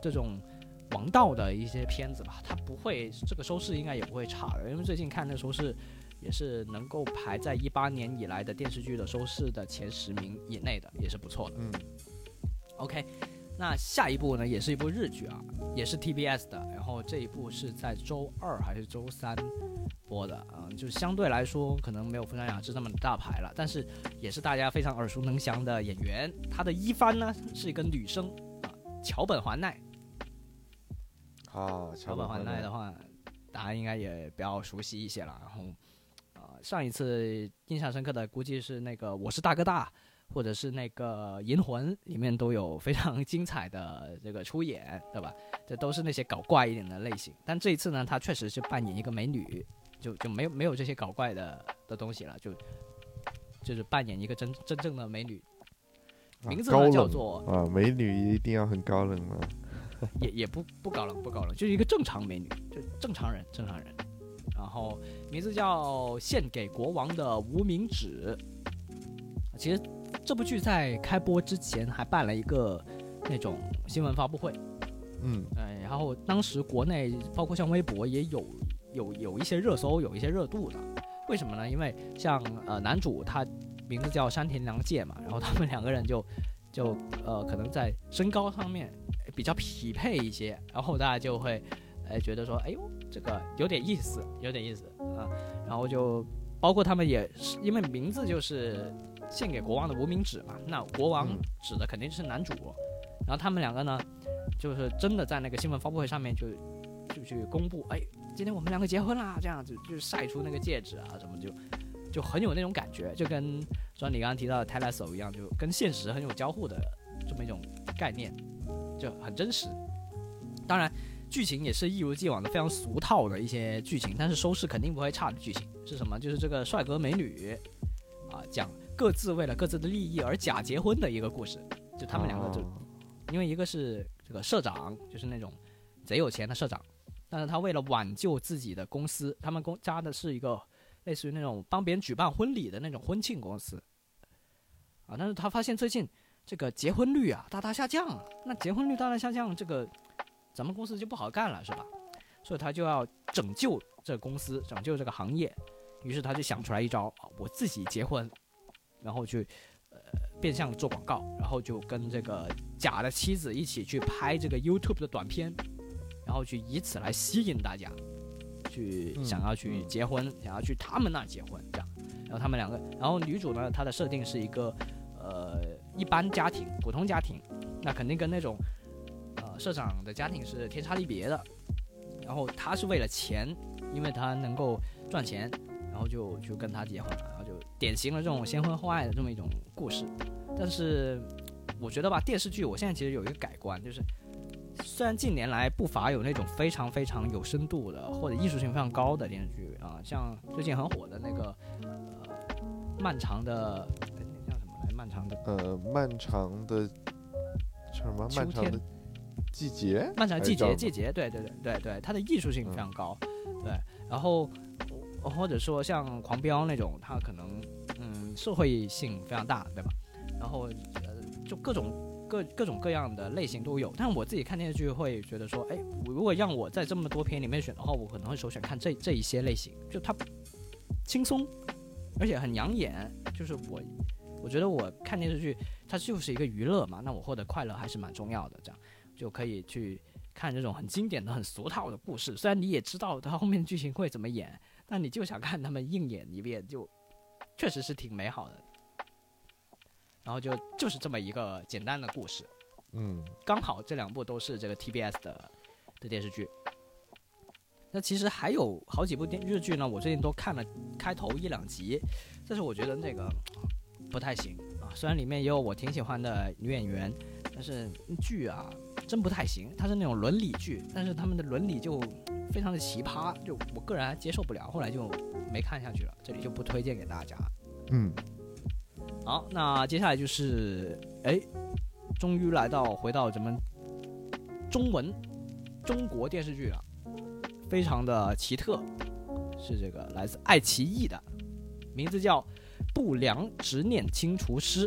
这种王道的一些片子吧，它不会这个收视应该也不会差的，因为最近看的收视也是能够排在一八年以来的电视剧的收视的前十名以内的，也是不错的。嗯 OK，那下一部呢，也是一部日剧啊，也是 TBS 的，然后这一部是在周二还是周三播的啊、就相对来说可能没有福山雅治那么大牌了，但是也是大家非常耳熟能详的演员。他的一番呢是一个女生啊，桥本环奈。啊，桥桥本环奈奈的话，大家应该也比较熟悉一些了。然后，呃，上一次印象深刻的估计是那个《我是大哥大》，或者是那个《银魂》里面都有非常精彩的这个出演，对吧？这都是那些搞怪一点的类型。但这一次呢，他确实是扮演一个美女，就就没有没有这些搞怪的的东西了，就就是扮演一个真真正的美女，啊名字呢叫做啊，美女一定要很高冷吗？也也不不高冷不高冷，就是一个正常美女，就正常人正常人。然后名字叫《献给国王的无名指》。其实这部剧在开播之前还办了一个那种新闻发布会，嗯哎，然后当时国内包括像微博也有有有一些热搜，有一些热度的。为什么呢？因为像呃男主他名字叫山田凉介嘛，然后他们两个人就就呃可能在身高上面比较匹配一些，然后大家就会哎觉得说，哎呦这个有点意思，有点意思啊，然后就包括他们也是因为名字就是献给国王的无名指嘛，那国王嗯指的肯定是男主，然后他们两个呢。就是真的在那个新闻发布会上面就就去公布，哎，今天我们两个结婚啦，这样子就是晒出那个戒指啊什么就就很有那种感觉，就跟说你刚刚提到的泰勒手一样，就跟现实很有交互的这么一种概念，就很真实。当然，剧情也是一如既往的非常俗套的一些剧情，但是收视肯定不会差的剧情是什么？就是这个帅哥美女啊，讲各自为了各自的利益而假结婚的一个故事，就他们两个就哦。因为一个是这个社长，就是那种贼有钱的社长，但是他为了挽救自己的公司，他们公家的是一个类似于那种帮别人举办婚礼的那种婚庆公司，啊，但是他发现最近这个结婚率啊大大下降啊，那结婚率大大下降，这个咱们公司就不好干了，是吧？所以他就要拯救这个公司，拯救这个行业，于是他就想出来一招啊，我自己结婚，然后去呃变相做广告，然后就跟这个假的妻子一起去拍这个 YouTube 的短片，然后去以此来吸引大家，去嗯想要去结婚，想要去他们那儿结婚这样。然后他们两个，然后女主呢，她的设定是一个呃一般家庭、普通家庭，那肯定跟那种呃社长的家庭是天差地别的。然后他是为了钱，因为他能够赚钱，然后就就跟他结婚了，然后就典型的这种先婚后爱的这么一种故事。但是我觉得吧，电视剧我现在其实有一个改观，就是虽然近年来不乏有那种非常非常有深度的或者艺术性非常高的电视剧啊，像最近很火的那个呃漫长的哎那叫什么来？漫长的呃，漫长的什么？秋天漫长的季节？漫长的季节，季节，对对对对对，它的艺术性非常高，对，然后或者说像狂飙那种，它可能嗯社会性非常大，对吧？然后呃就各种各各种各样的类型都有，但我自己看电视剧会觉得说，哎，我如果让我在这么多片里面选的话，我可能会首选看这这一些类型，就它轻松，而且很养眼，就是我。我觉得我看电视剧，它就是一个娱乐嘛，那我获得快乐还是蛮重要的。这样就可以去看这种很经典的、很俗套的故事。虽然你也知道它后面剧情会怎么演，但你就想看他们硬演一遍，就确实是挺美好的。然后就就是这么一个简单的故事，嗯刚好这两部都是这个 TBS 的的电视剧。那其实还有好几部电日剧呢，我最近都看了开头一两集，但是我觉得那个不太行啊。虽然里面也有我挺喜欢的女演员，但是剧啊真不太行。它是那种伦理剧，但是他们的伦理就非常的奇葩，就我个人还接受不了，后来就没看下去了。这里就不推荐给大家。嗯，好，那接下来就是，哎，终于来到回到咱们中文中国电视剧了，非常的奇特，是这个来自爱奇艺的，名字叫《不良执念清除师》。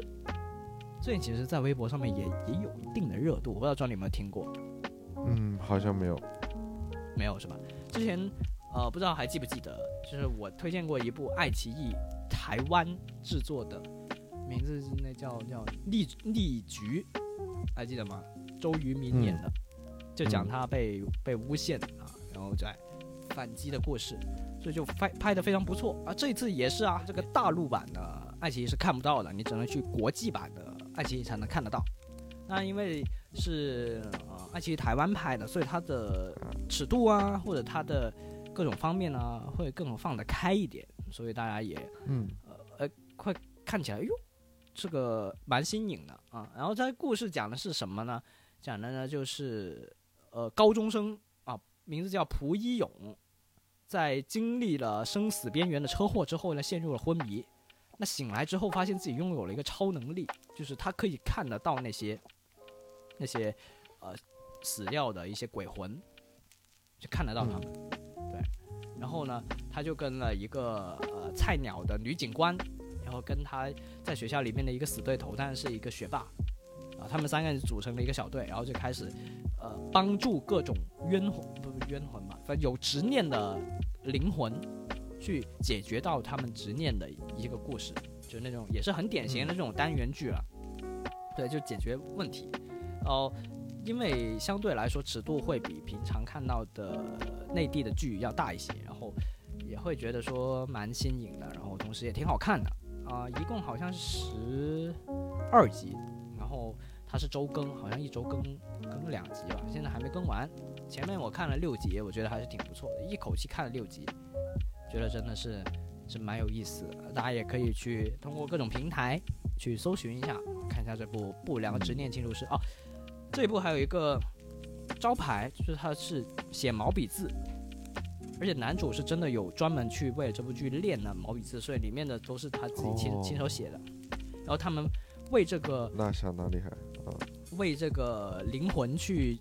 最近其实，在微博上面也也有一定的热度，我不知道庄你有没有听过，嗯，好像没有。没有是吧？之前呃，不知道还记不记得，就是我推荐过一部爱奇艺台湾制作的，名字是那叫叫立立局，还记得吗？周渝民演的，就讲他被、被诬陷啊，然后在反击的故事，所以就拍拍的非常不错啊。这一次也是啊，这个大陆版的爱奇艺是看不到的，你只能去国际版的爱奇艺才能看得到。那因为是呃爱奇艺台湾拍的，所以它的尺度啊，或者它的各种方面呢，会更放得开一点，所以大家也嗯呃会看起来，哟，这个蛮新颖的啊。然后这故事讲的是什么呢？讲的呢就是呃高中生啊，名字叫蒲一勇，在经历了生死边缘的车祸之后呢，陷入了昏迷。那醒来之后，发现自己拥有了一个超能力，就是他可以看得到那些那些呃死掉的一些鬼魂，就看得到他们。对，然后呢，他就跟了一个呃菜鸟的女警官，然后跟他在学校里面的一个死对头，但是是一个学霸，啊，他们三个人组成了一个小队，然后就开始呃帮助各种冤魂不不冤魂嘛，反正有执念的灵魂去解决到他们执念的一个故事，就那种也是很典型的这种单元剧了。对，就解决问题。哦，因为相对来说尺度会比平常看到的内地的剧要大一些，然后也会觉得说蛮新颖的，然后同时也挺好看的。啊、一共好像是十二集，然后它是周更，好像一周更更两集吧，现在还没更完。前面我看了六集，我觉得还是挺不错的，一口气看了六集，觉得真的是是蛮有意思的。大家也可以去通过各种平台去搜寻一下，看一下这部《不良执念清除师》哦。这一部还有一个招牌，就是它是写毛笔字，而且男主是真的有专门去为了这部剧练了毛笔字，所以里面的都是他自己亲、哦亲手写的。然后他们为这个那相当厉害啊！为这个灵魂去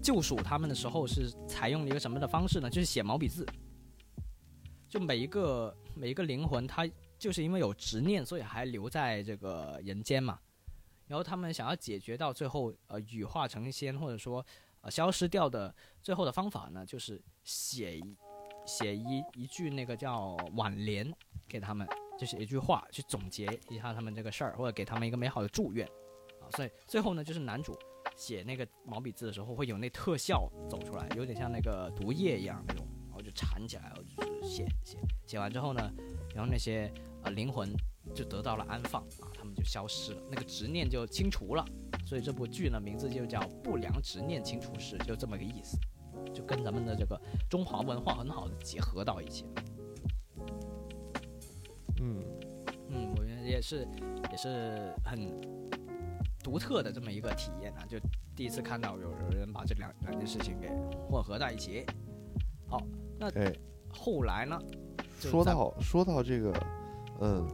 救赎他们的时候，是采用了一个什么的方式呢？就是写毛笔字。就每一个每一个灵魂，他就是因为有执念，所以还留在这个人间嘛。然后他们想要解决到最后，呃，羽化成仙，或者说呃消失掉的最后的方法呢，就是写写一一句那个叫挽联给他们，就是一句话去总结一下他们这个事儿，或者给他们一个美好的祝愿啊。所以最后呢，就是男主写那个毛笔字的时候，会有那特效走出来，有点像那个毒液一样那种，缠起来，写写写完之后呢，然后那些呃灵魂就得到了安放啊，他们就消失了，那个执念就清除了。所以这部剧呢，名字就叫《不良执念清除师》，就这么个意思，就跟咱们的这个中华文化很好的结合到一起。嗯，嗯，我觉得也是，也是很独特的这么一个体验啊！就第一次看到有有人把这两两件事情给混合在一起。好，哎，后来呢？说到说到这个，嗯，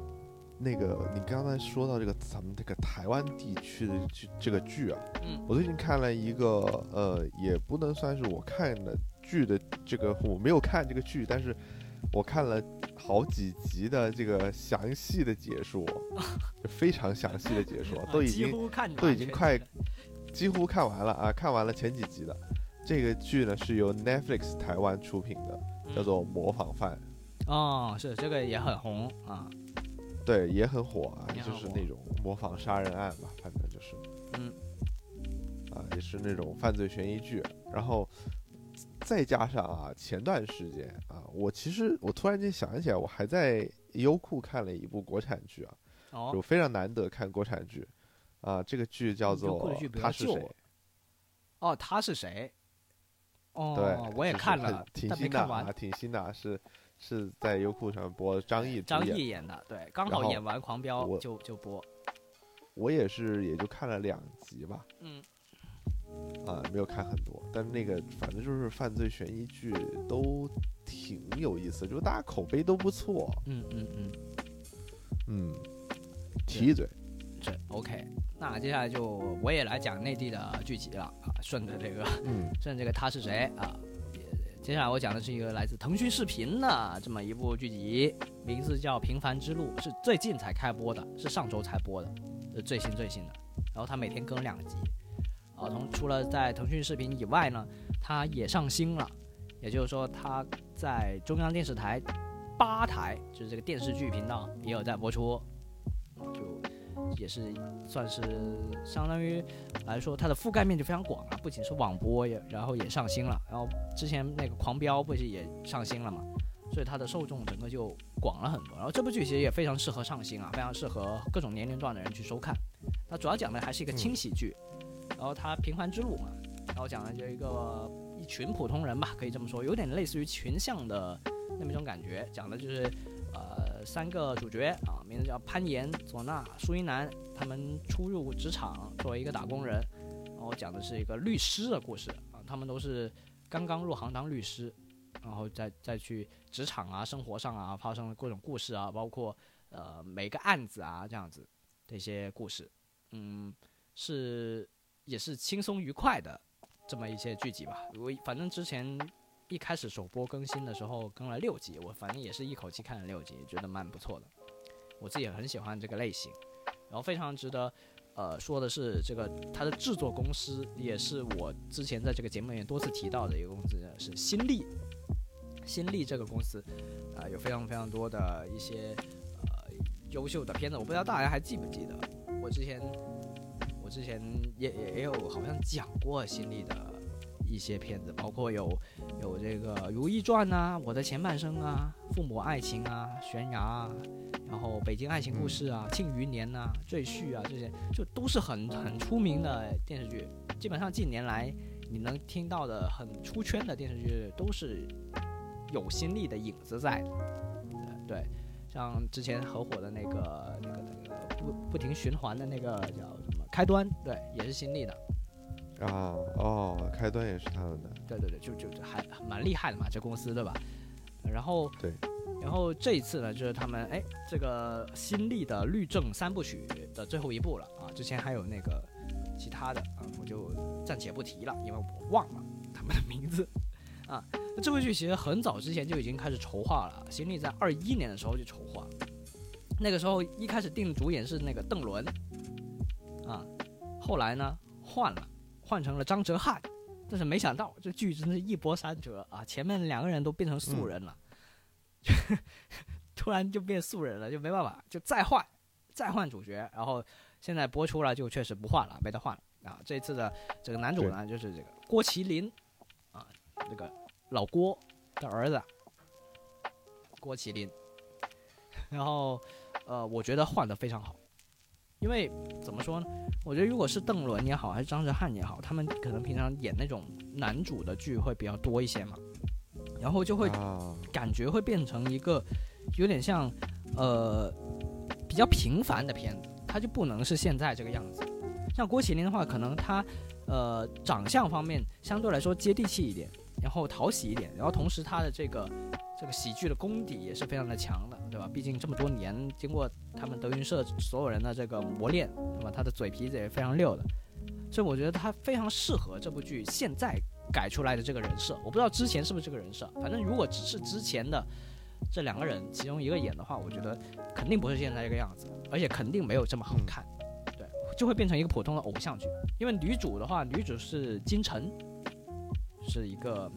那个你刚才说到这个咱们这个台湾地区的剧这个剧啊，嗯我最近看了一个，呃，也不能算是我看的剧的这个，我没有看这个剧，但是我看了好几集的这个详细的解说，[laughs] 就非常详细的解说，啊都已经都已经快几乎看完了啊，看完了前几集的。这个剧呢是由 Netflix 台湾出品的，叫做《模仿犯》。哦，是这个也很红啊。对，也很火啊，火就是那种模仿杀人案吧，反正就是，嗯，啊，也是那种犯罪悬疑剧。然后再加上啊，前段时间啊，我其实我突然间想起来，我还在优酷看了一部国产剧啊，我哦，非常难得看国产剧啊，这个剧叫做他是谁。哦，他是谁？哦，对，我也看了，挺新的啊，。挺新的啊，是是在优酷上播，张译主张译演的，对，刚好演完《狂飙》就就播。我也是也就看了两集吧，嗯，啊，没有看很多，但是那个反正就是犯罪悬疑剧都挺有意思，就是大家口碑都不错，嗯嗯嗯，嗯，提一嘴，是 OK。那接下来就我也来讲内地的剧集了啊，顺着这个嗯顺着这个他是谁啊？接下来我讲的是一个来自腾讯视频的这么一部剧集，名字叫《平凡之路》，是最近才开播的，是上周才播的，是最新最新的。然后它每天更两集，啊，从除了在腾讯视频以外呢，它也上新了，也就是说它在中央电视台八台，就是这个电视剧频道也有在播出，啊，就也是算是相当于来说，它的覆盖面就非常广啊，不仅是网播也，然后也上新了，然后之前那个狂飙不是也上新了嘛，所以它的受众整个就广了很多。然后这部剧其实也非常适合上新啊，非常适合各种年龄段的人去收看。它主要讲的还是一个轻喜剧，然后它平凡之路嘛，然后讲的就一个一群普通人吧，可以这么说，有点类似于群像的那么一种感觉，讲的就是呃三个主角啊，名字叫攀岩、佐纳、舒一楠，他们初入职场作为一个打工人，然后讲的是一个律师的故事啊，他们都是刚刚入行当律师，然后再再去职场啊、生活上啊发生了各种故事啊，包括呃每个案子啊这样子的一些故事，嗯，是也是轻松愉快的这么一些剧集吧。我反正之前一开始首播更新的时候更了六集，我反正也是一口气看了六集，觉得蛮不错的。我自己也很喜欢这个类型，然后非常值得呃说的是，这个它的制作公司也是我之前在这个节目里面多次提到的一个公司，是新力。新力这个公司啊、有非常非常多的一些呃优秀的片子，我不知道大家还记不记得，我之前我之前也也也有好像讲过新力的一些片子，包括有有这个《如懿传》呐，《我的前半生》啊，《父母爱情》啊，《悬崖》啊，然后《北京爱情故事》啊，《庆余年》呐，《赘婿》啊，这些就都是很很出名的电视剧。基本上近年来你能听到的很出圈的电视剧，都是有新力的影子在。对，像之前很火的那个那个那个不不停循环的那个叫什么开端，对，也是新力的。啊哦，开端也是他们的，对对对，就就就还蛮厉害的嘛，这公司对吧？然后对，然后这一次呢，就是他们哎，这个新力的律政三部曲的最后一部了啊，之前还有那个其他的啊，我就暂且不提了，因为我忘了他们的名字啊。那这部剧其实很早之前就已经开始筹划了，新力在二一年的时候就筹划，那个时候一开始定主演是那个邓伦啊，后来呢换了。换成了张哲瀚，但是没想到这剧真是一波三折啊！前面两个人都变成素人了，[laughs] 突然就变素人了，就没办法，就再换，再换主角，然后现在播出了就确实不换了，没得换了啊！这次的这个男主呢，就是这个郭麒麟啊，这个老郭的儿子郭麒麟，然后呃，我觉得换的非常好。因为怎么说呢？我觉得如果是邓伦也好，还是张哲瀚也好，他们可能平常演那种男主的剧会比较多一些嘛，然后就会啊，感觉会变成一个有点像呃比较平凡的片子，他就不能是现在这个样子。像郭麒麟的话，可能他呃长相方面相对来说接地气一点，然后讨喜一点，然后同时他的这个这个喜剧的功底也是非常的强的，对吧？毕竟这么多年经过他们德云社所有人的这个磨练，那么？他的嘴皮子也非常溜的，所以我觉得他非常适合这部剧现在改出来的这个人设。我不知道之前是不是这个人设，反正如果只是之前的这两个人其中一个演的话，我觉得肯定不是现在这个样子，而且肯定没有这么好看，对，就会变成一个普通的偶像剧。因为女主的话，女主是金晨，是一个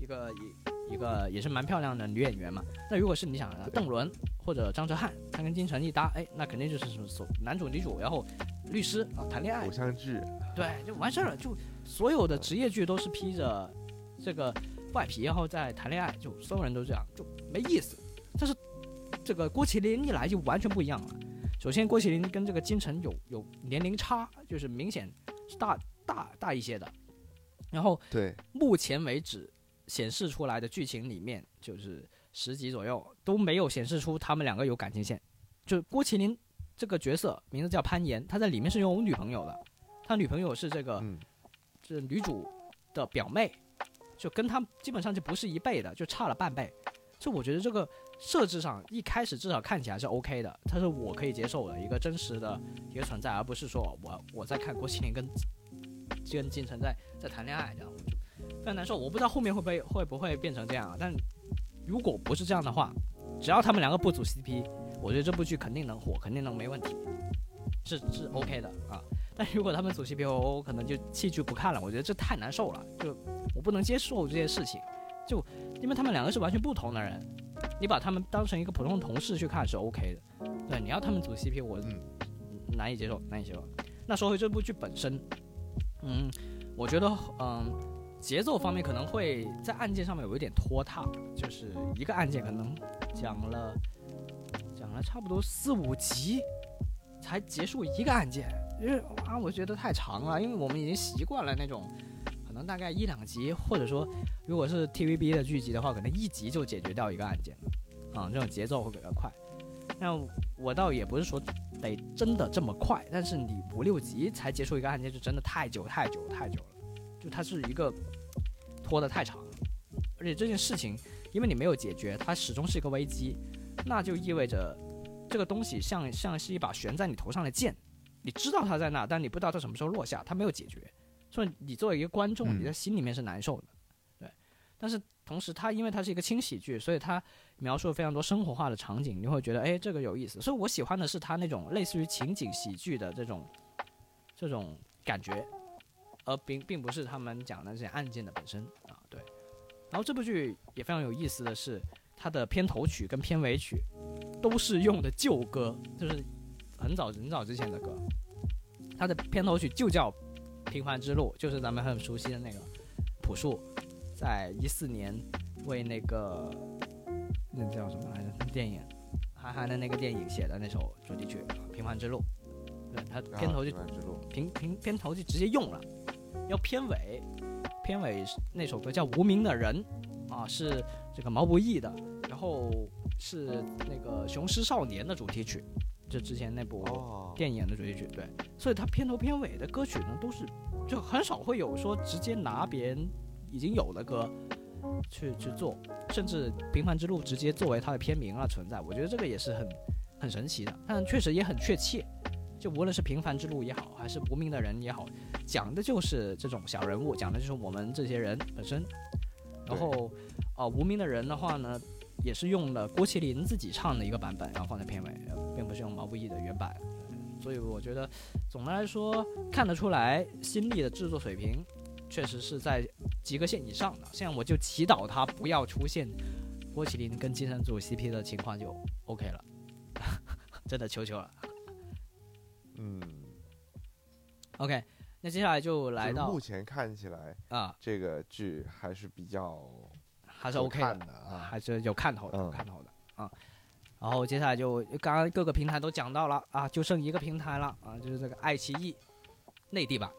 一个一一个也是蛮漂亮的女演员嘛。那如果是你想啊邓伦或者张哲瀚，他跟金晨一搭，哎，那肯定就是什么所男主女主，然后律师啊谈恋爱偶，像剧，对，就完事儿了。就所有的职业剧都是披着这个外皮，然后再谈恋爱，就所有人都这样，就没意思。但是这个郭麒麟一来就完全不一样了。首先，郭麒麟跟这个金晨有有年龄差，就是明显是大大大一些的。然后对，目前为止显示出来的剧情里面，就是十集左右都没有显示出他们两个有感情线。就郭麒麟这个角色名字叫潘岩，他在里面是有女朋友的，他女朋友是这个嗯，这女主的表妹，就跟他基本上就不是一辈的，就差了半辈。就我觉得这个设置上一开始至少看起来是 OK 的，他是我可以接受的一个真实的一个存在，而不是说我我在看郭麒麟跟跟金晨在在谈恋爱这样，我就非常难受。我不知道后面会不会会不会变成这样啊？但如果不是这样的话，只要他们两个不组 CP，我觉得这部剧肯定能火，肯定能没问题，是是 OK 的啊。但如果他们组 CP，我我可能就弃剧不看了。我觉得这太难受了，就我不能接受这些事情，就因为他们两个是完全不同的人，你把他们当成一个普通同事去看是 OK 的。对，你要他们组 CP，我嗯难以接受，难以接受。那说回这部剧本身，嗯，我觉得嗯。节奏方面可能会在案件上面有一点拖沓，就是一个案件可能讲了讲了差不多四五集才结束一个案件，因为啊，我觉得太长了，因为我们已经习惯了那种，可能大概一两集，或者说如果是 TVB 的剧集的话，可能一集就解决掉一个案件，啊，这种节奏会比较快。那我倒也不是说得真的这么快，但是你五六集才结束一个案件，就真的太久太久太久了，就它是一个拖得太长了，而且这件事情因为你没有解决，它始终是一个危机，那就意味着这个东西像像是一把悬在你头上的剑，你知道它在那，但你不知道它什么时候落下，它没有解决，所以你作为一个观众，嗯。你在心里面是难受的，对，但是同时它因为它是一个轻喜剧，所以它描述了非常多生活化的场景，你会觉得哎这个有意思，所以我喜欢的是它那种类似于情景喜剧的这种这种感觉，而并并不是他们讲的这些案件的本身啊，对。然后这部剧也非常有意思的是，它的片头曲跟片尾曲都是用的旧歌，就是很早很早之前的歌。它的片头曲就叫《平凡之路》，就是咱们很熟悉的那个朴树，在一四年为那个那叫什么来着电影，韩寒的那个电影写的那首主题曲《平凡之路》。对，它片头就啊平凡之路平平片头就直接用了，要片尾，片尾是那首歌叫《无名的人》，啊，是这个毛不易的，然后是那个《雄狮少年》的主题曲，就之前那部哦，电影的主题曲，对，所以它片头片尾的歌曲呢，都是就很少会有说直接拿别人已经有的歌去去做，甚至《平凡之路》直接作为它的片名啊存在，我觉得这个也是很很神奇的，但确实也很确切。就无论是平凡之路也好，还是无名的人也好，讲的就是这种小人物，讲的就是我们这些人本身。然后，啊、无名的人的话呢，也是用了郭麒麟自己唱的一个版本，然后放在片尾，呃并不是用毛不易的原版。所以我觉得，总的来说看得出来，新力的制作水平确实是在及格线以上的。现在我就祈祷他不要出现郭麒麟跟金城武 CP 的情况就 OK 了，[laughs] 真的求求了。嗯，OK，那接下来就来就是到目前看起来啊，这个剧还是比较还是 OK 的看的啊，还是有看头的，有嗯。看头的啊。然后接下来就刚刚各个平台都讲到了啊，就剩一个平台了啊，就是这个爱奇艺内地版，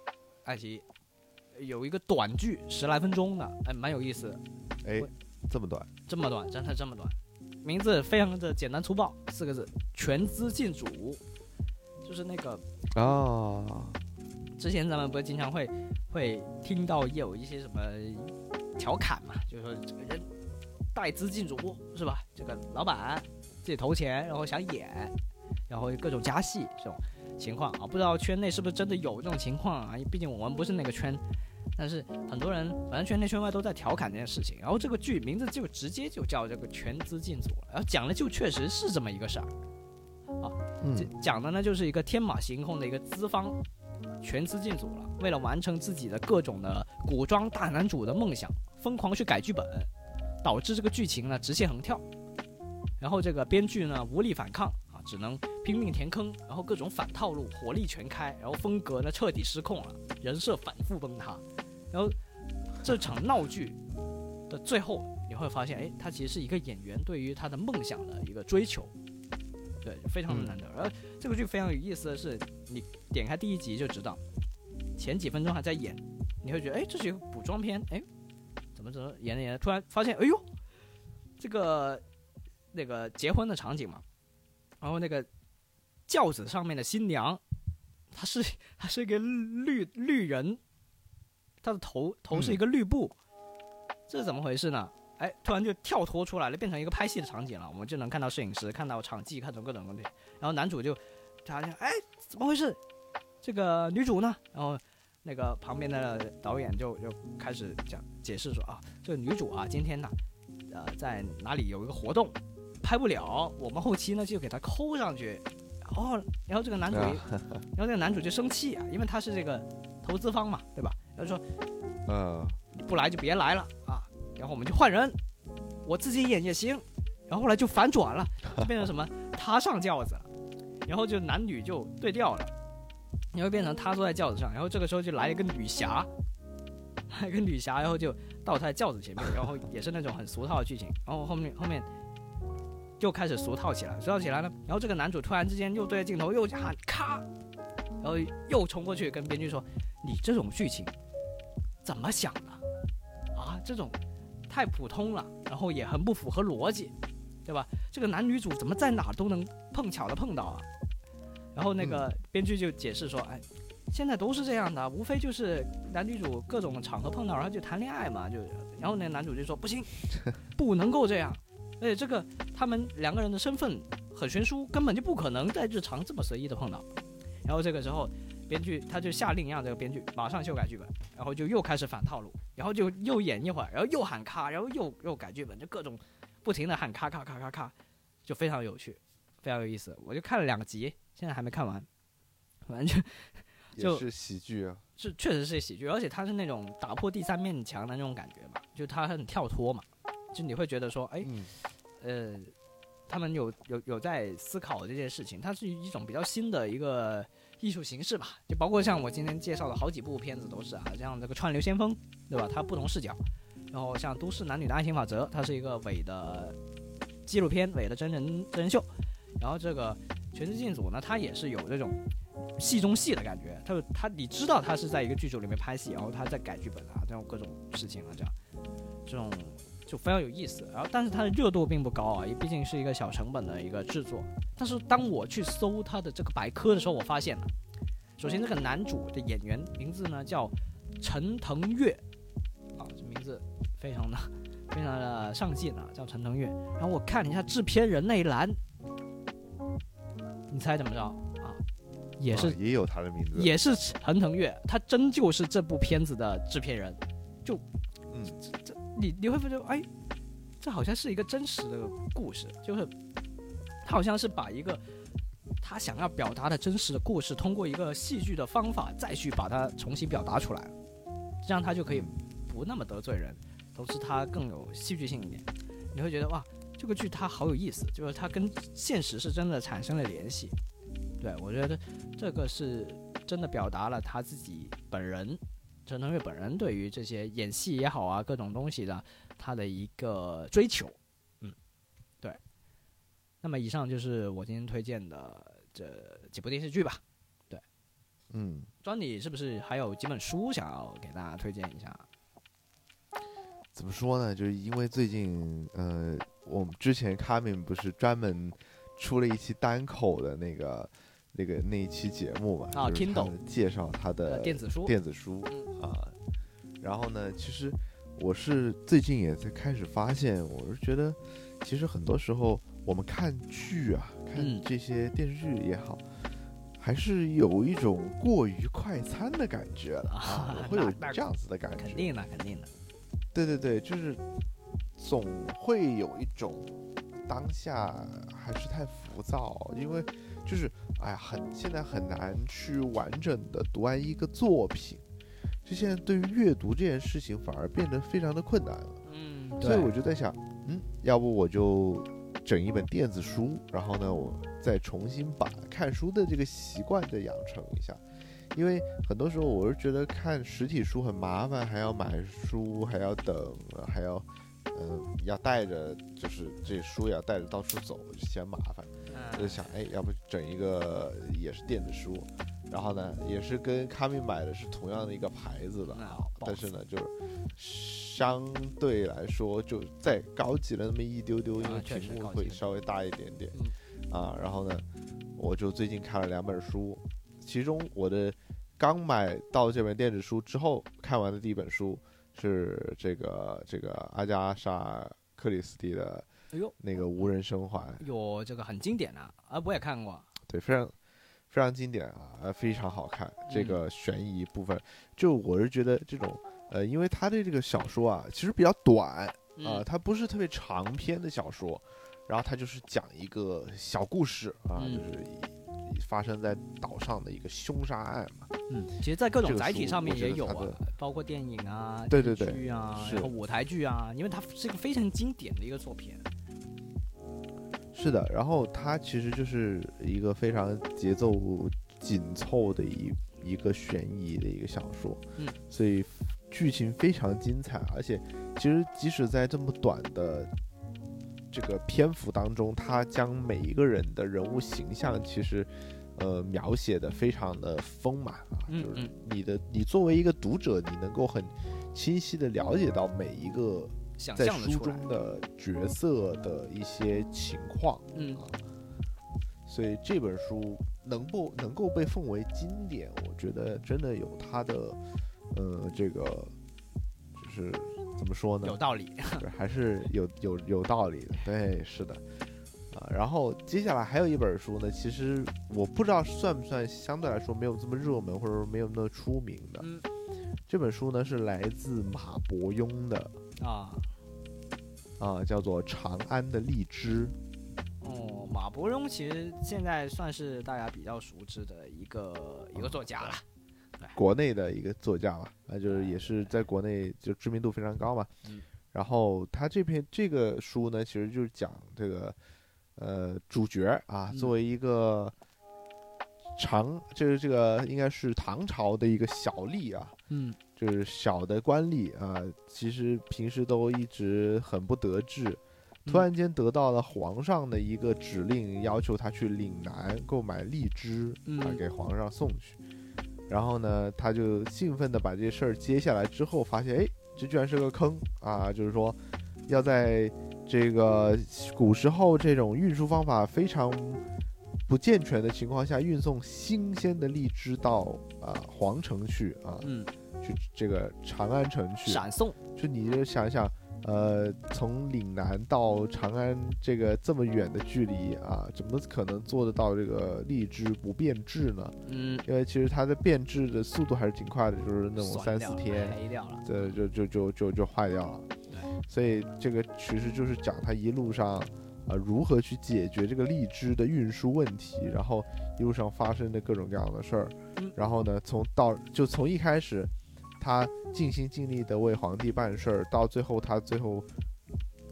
爱奇艺有一个短剧十来分钟的，哎，蛮有意思的，哎，这么短，这么短，真的这么短，名字非常的简单粗暴，四个字，全资进组，就是那个哦，之前咱们不是经常会会听到有一些什么调侃嘛，就是说这个人带资进组是吧？这个老板自己投钱，然后想演，然后各种加戏这种情况啊，不知道圈内是不是真的有这种情况啊？毕竟我们不是那个圈，但是很多人反正圈内圈外都在调侃这件事情。然后这个剧名字就直接就叫这个全资进组了，然后讲的就确实是这么一个事儿。嗯这讲的呢就是一个天马行空的一个资方全资进组了，为了完成自己的各种的古装大男主的梦想，疯狂去改剧本，导致这个剧情呢直线横跳。然后这个编剧呢无力反抗啊，只能拼命填坑，然后各种反套路，火力全开，然后风格呢彻底失控了，人设反复崩塌。然后这场闹剧的最后，你会发现，哎，他其实是一个演员对于他的梦想的一个追求。对，非常的难得。而这个剧非常有意思的是，你点开第一集就知道，前几分钟还在演，你会觉得，哎，这是一个补妆片，哎，怎么怎么演着演着，突然发现，哎呦，这个那个结婚的场景嘛，然后那个轿子上面的新娘，她是她是一个绿绿人，她的头头是一个绿布，这是怎么回事呢？哎，突然就跳脱出来了，变成一个拍戏的场景了。我们就能看到摄影师，看到场记，看到各种东西。然后男主就，他就哎，怎么回事？这个女主呢？然后那个旁边的导演就就开始讲解释说啊，这个女主啊，今天呢，呃，在哪里有一个活动，拍不了，我们后期呢就给她抠上去。哦，然后这个男主，啊 [laughs] 然后这个男主就生气啊，因为他是这个投资方嘛，对吧？然后说嗯，不来就别来了啊，然后我们就换人，我自己演也行。然后后来就反转了，就变成什么他上轿子了，然后就男女就对调了，然后变成他坐在轿子上，然后这个时候就来了一个女侠，来一个女侠，然后就到他的轿子前面，然后也是那种很俗套的剧情，然后后面后面又开始俗套起来，俗套起来了，然后这个男主突然之间又对着镜头又喊咔，然后又冲过去跟编剧说：“你这种剧情怎么想的？啊，这种太普通了，然后也很不符合逻辑，对吧？这个男女主怎么在哪儿都能碰巧的碰到啊？”然后那个编剧就解释说：“哎，现在都是这样的，无非就是男女主各种场合碰到，然后就谈恋爱嘛，就然后那男主就说不行，[laughs] 不能够这样，而且这个他们两个人的身份很悬殊，根本就不可能在日常这么随意的碰到。然后这个时候，编剧他就下令让这个编剧马上修改剧本，然后就又开始反套路，然后就又演一会儿，然后又喊咔，然后又又改剧本，就各种不停的喊咔咔咔咔咔，就非常有趣，非常有意思。我就看了两集，现在还没看完，完全就是喜剧啊。是确实是喜剧，而且它是那种打破第三面墙的那种感觉嘛，就它很跳脱嘛，就你会觉得说，哎，嗯呃，他们有有有在思考这件事情，它是一种比较新的一个艺术形式吧，就包括像我今天介绍的好几部片子都是啊，像这个《川流先锋》，对吧？它不同视角，然后像《都市男女的爱情法则》，它是一个伪的纪录片，伪的真人真人秀，然后这个《全职进组》呢，它也是有这种戏中戏的感觉，它它你知道它是在一个剧组里面拍戏，然后它在改剧本啊，这种各种事情啊，这样。这种就非常有意思。然后但是它的热度并不高啊，也毕竟是一个小成本的一个制作。但是当我去搜它的这个百科的时候，我发现了，首先这个男主的演员名字呢叫陈腾岳，啊，这名字非常的非常的上进啊，叫陈腾岳。然后我看了一下制片人那一栏，你猜怎么着啊？也是啊也有他的名字，也是陈腾岳，他真就是这部片子的制片人。就，嗯你你会发现，哎，这好像是一个真实的故事，就是他好像是把一个他想要表达的真实的故事，通过一个戏剧的方法再去把它重新表达出来，这样他就可以不那么得罪人，同时他更有戏剧性一点。你会觉得哇，这个剧它好有意思，就是它跟现实是真的产生了联系。对我觉得这个是真的表达了他自己本人陈腾岳本人对于这些演戏也好啊，各种东西的他的一个追求。嗯，对。那么以上就是我今天推荐的这几部电视剧吧。对嗯，庄你是不是还有几本书想要给大家推荐一下？怎么说呢？就是因为最近，呃，我们之前卡敏不是专门出了一期单口的那个那个那一期节目嘛？啊 Kindle 介绍他的呃，电子书。电子书嗯啊。然后呢，其实我是最近也在开始发现，我是觉得，其实很多时候我们看剧啊，看嗯这些电视剧也好。还是有一种过于快餐的感觉了啊，我会 [laughs] 有这样子的感觉。肯定的，肯定的。对对对，就是总会有一种当下还是太浮躁，因为就是哎呀，很现在很难去完整的读完一个作品，就现在对于阅读这件事情反而变得非常的困难了。嗯，所以我就在想，嗯，要不我就整一本电子书，然后呢，我再重新把看书的这个习惯再养成一下。因为很多时候我是觉得看实体书很麻烦，还要买书，还要等，还要，嗯、要带着，就是这书也要带着到处走，就嫌麻烦。我就嗯想，哎，要不整一个也是电子书，然后呢，也是跟卡米买的是同样的一个牌子的啊，但是呢，就是相对来说就再高级了那么一丢丢，因为屏幕会稍微大一点点，嗯啊，然后呢，我就最近看了两本书，其中我的刚买到这本电子书之后看完的第一本书是这个这个阿加莎克里斯蒂的哎呦，那个无人生还。有这个很经典啊，啊，我也看过。对，非常非常经典啊，呃，非常好看。这嗯个悬疑部分，就我是觉得这种，呃，因为他的这个小说啊，其实比较短啊、嗯它不是特别长篇的小说，然后它就是讲一个小故事啊，嗯就是发生在岛上的一个凶杀案嘛。嗯，其实，在各种载体上面也有啊包括电影啊、对对对剧啊，是然后舞台剧啊，因为它是一个非常经典的一个作品。是的，然后它其实就是一个非常节奏紧凑的一一个悬疑的一个小说，嗯，所以剧情非常精彩，而且其实即使在这么短的这个篇幅当中，它将每一个人的人物形象其实呃描写的非常的丰满啊，就是你的你作为一个读者，你能够很清晰的了解到每一个想在书中的角色的一些情况嗯啊，所以这本书能不能够被奉为经典，我觉得真的有它的呃这个就是怎么说呢？有道理。[laughs] 对，还是有有有道理的。对，是的，啊，然后接下来还有一本书呢，其实我不知道算不算相对来说没有这么热门，或者说没有那么出名的。嗯这本书呢是来自马伯庸的啊，啊，叫做《长安的荔枝》。哦，马伯庸其实现在算是大家比较熟知的一个一个作家了。国内的一个作家吧，那就是也是在国内就知名度非常高嘛。嗯然后他这篇这个书呢，其实就是讲这个呃主角啊，嗯作为一个长，就是这个应该是唐朝的一个小吏啊，嗯就是小的官吏啊，其实平时都一直很不得志，突嗯然间得到了皇上的一个指令，要求他去岭南购买荔枝啊嗯，给皇上送去。然后呢，他就兴奋地把这事儿接下来之后，发现哎，这居然是个坑啊！就是说，要在这个古时候这种运输方法非常不健全的情况下，运送新鲜的荔枝到啊皇城去啊，嗯，去这个长安城去。闪送，就你就想想，呃，从岭南到长安这个这么远的距离啊，怎么可能做得到这个荔枝不变质呢？嗯，因为其实它的变质的速度还是挺快的，就是那种三四天，黑掉了。这就就就就就坏掉了。所以这个其实就是讲他一路上啊、如何去解决这个荔枝的运输问题，然后一路上发生的各种各样的事儿嗯，然后呢，从到就从一开始他尽心尽力的为皇帝办事儿，到最后他最后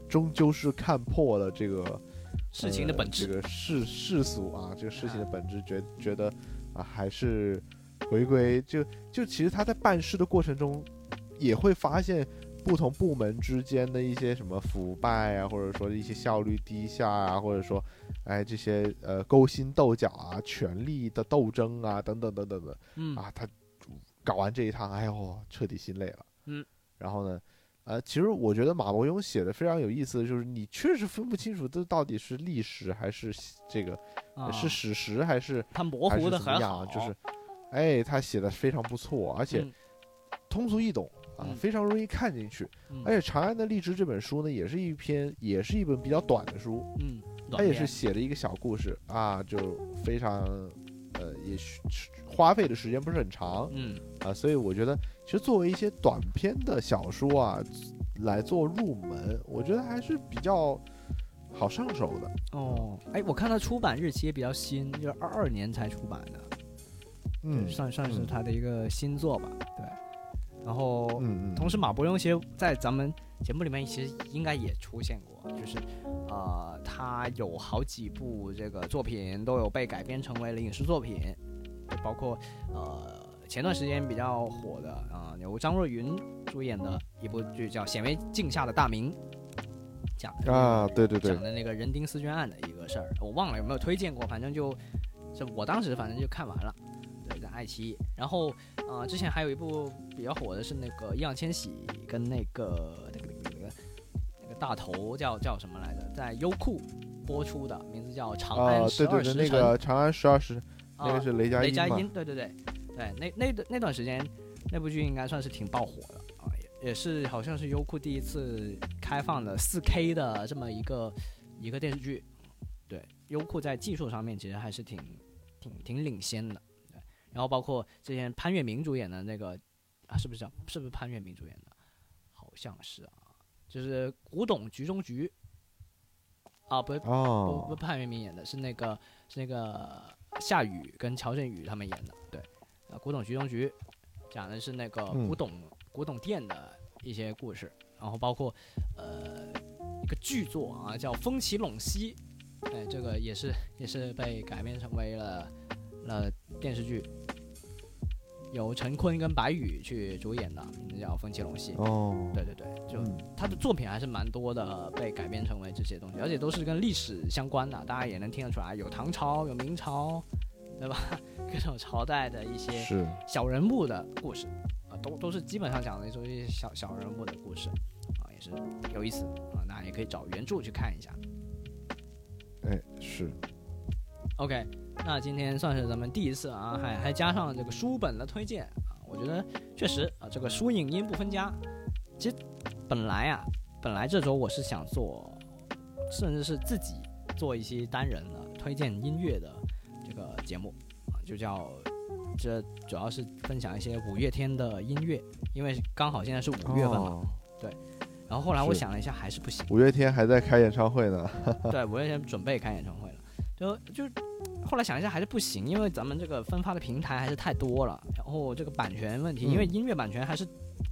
终究是看破了这个事情的本质，呃这个世世俗啊，这个事情的本质，觉觉得啊，还是回归就就其实他在办事的过程中，也会发现不同部门之间的一些什么腐败啊，或者说一些效率低下啊，或者说哎这些呃勾心斗角啊、权力的斗争啊等等等等的。嗯。啊，他搞完这一趟，哎呦，彻底心累了。嗯，然后呢？呃，其实我觉得马伯庸写的非常有意思的就是，你确实分不清楚这到底是历史还是这个啊是史实还是他模还是糊的很怎么样，好，就是，哎，他写的非常不错，而且嗯通俗易懂啊，嗯非常容易看进去。嗯而且《长安的荔枝》这本书呢，也是一篇，也是一本比较短的书，嗯，它也是写了一个小故事啊，就非常，呃，也是花费的时间不是很长嗯啊，所以我觉得其实作为一些短篇的小说啊，来做入门，我觉得还是比较好上手的。哦，哎，我看它出版日期也比较新，就是二二年才出版的，嗯算算是嗯他的一个新作吧，对。然后，嗯嗯，同时马伯庸其实，在咱们节目里面其实应该也出现过，就是，呃，他有好几部这个作品都有被改编成为了影视作品，包括呃前段时间比较火的啊、呃由张若昀主演的一部剧叫《显微镜下的大明》，讲的啊，对对对。讲，的那个人丁丝娟案的一个事儿，我忘了有没有推荐过，反正就，就我当时反正就看完了，爱奇艺。然后啊、呃之前还有一部比较火的是那个易烊千玺跟那个那个那个那个那个大头叫叫什么来着，在优酷播出的，名字叫《长啊安，十对对对，二时辰》那个《长安十二时》，那啊个是雷佳音嘛？雷佳音，对对对对，那那段那段时间，那部剧应该算是挺爆火的啊，也也是好像是优酷第一次开放了 4K 的这么一个一个电视剧。对，优酷在技术上面其实还是挺挺挺领先的。对，然后包括之前潘粤明主演的那个啊，是不是叫是不是潘粤明主演的？好像是啊，就是《古董局中局》啊，不是不不潘粤明演的，是那个是那个夏雨跟乔振宇他们演的，对，啊，古董局中局讲的是那个嗯古董、古董店的一些故事，然后包括呃一个剧作啊叫《风起陇西》，哎，这个也是也是被改编成为了了电视剧，由陈坤跟白宇去主演的，名字叫《风起陇西》。哦，对对对，就嗯他的作品还是蛮多的，被改编成为这些东西，而且都是跟历史相关的，大家也能听得出来，有唐朝，有明朝，对吧？[laughs] 各种朝代的一些小人物的故事啊，都都是基本上讲的都是一些小小人物的故事啊，也是挺有意思啊。大家也可以找原著去看一下。哎是 OK，那今天算是咱们第一次啊，还还加上这个书本的推荐啊，我觉得确实啊，这个书影音不分家。其实本来啊，本来这周我是想做，甚至是自己做一些单人的推荐音乐的这个节目啊，就叫这主要是分享一些五月天的音乐，因为刚好现在是五月份嘛。哦然后后来我想了一下，还是不行。五月天还在开演唱会呢，[laughs] 对，五月天准备开演唱会了，就就后来想一下还是不行，因为咱们这个分发的平台还是太多了，然后这个版权问题，因为嗯音乐版权还是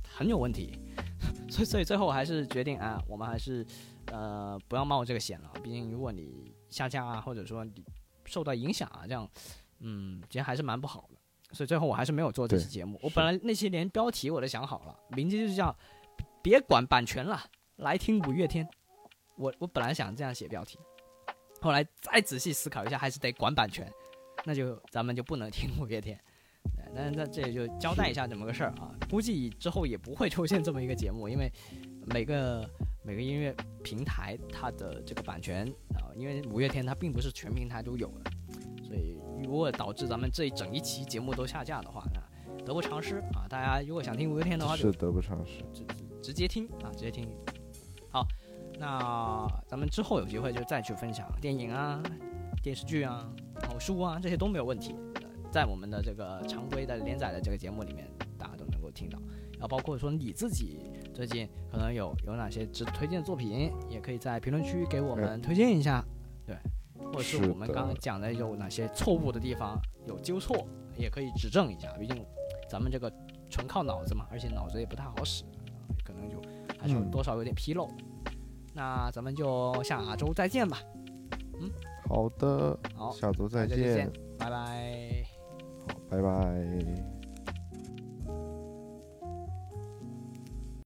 很有问题，[laughs] 所以所以最后还是决定啊，我们还是呃不要冒这个险了，毕竟如果你下架啊，或者说你受到影响啊，这样嗯，其实还是蛮不好的，所以最后我还是没有做这期节目，我本来那期连标题我都想好了，名字就是叫别管版权了，来听五月天。我我本来想这样写标题，后来再仔细思考一下，还是得管版权，那就咱们就不能听五月天。对但是在这也就交代一下这么个事儿啊，估计之后也不会出现这么一个节目，因为每个每个音乐平台它的这个版权啊，因为五月天它并不是全平台都有的，所以如果导致咱们这一整一期节目都下架的话，那得不偿失啊！大家如果想听五月天的话，就是得不偿失。直直直接听啊，直接听。好，那咱们之后有机会就再去分享电影啊、电视剧啊、然后书啊，这些都没有问题。呃在我们的这个常规的连载的这个节目里面，大家都能够听到。然后包括说你自己最近可能有有哪些值得推荐的作品，也可以在评论区给我们推荐一下。对，或者是是我们刚刚讲的有哪些错误的地方有纠错，也可以指正一下。毕竟咱们这个纯靠脑子嘛，而且脑子也不太好使，啊可能就还是多少有点纰漏。那咱们就下周再见吧。嗯好的，好，下周再见，拜拜。好，拜拜。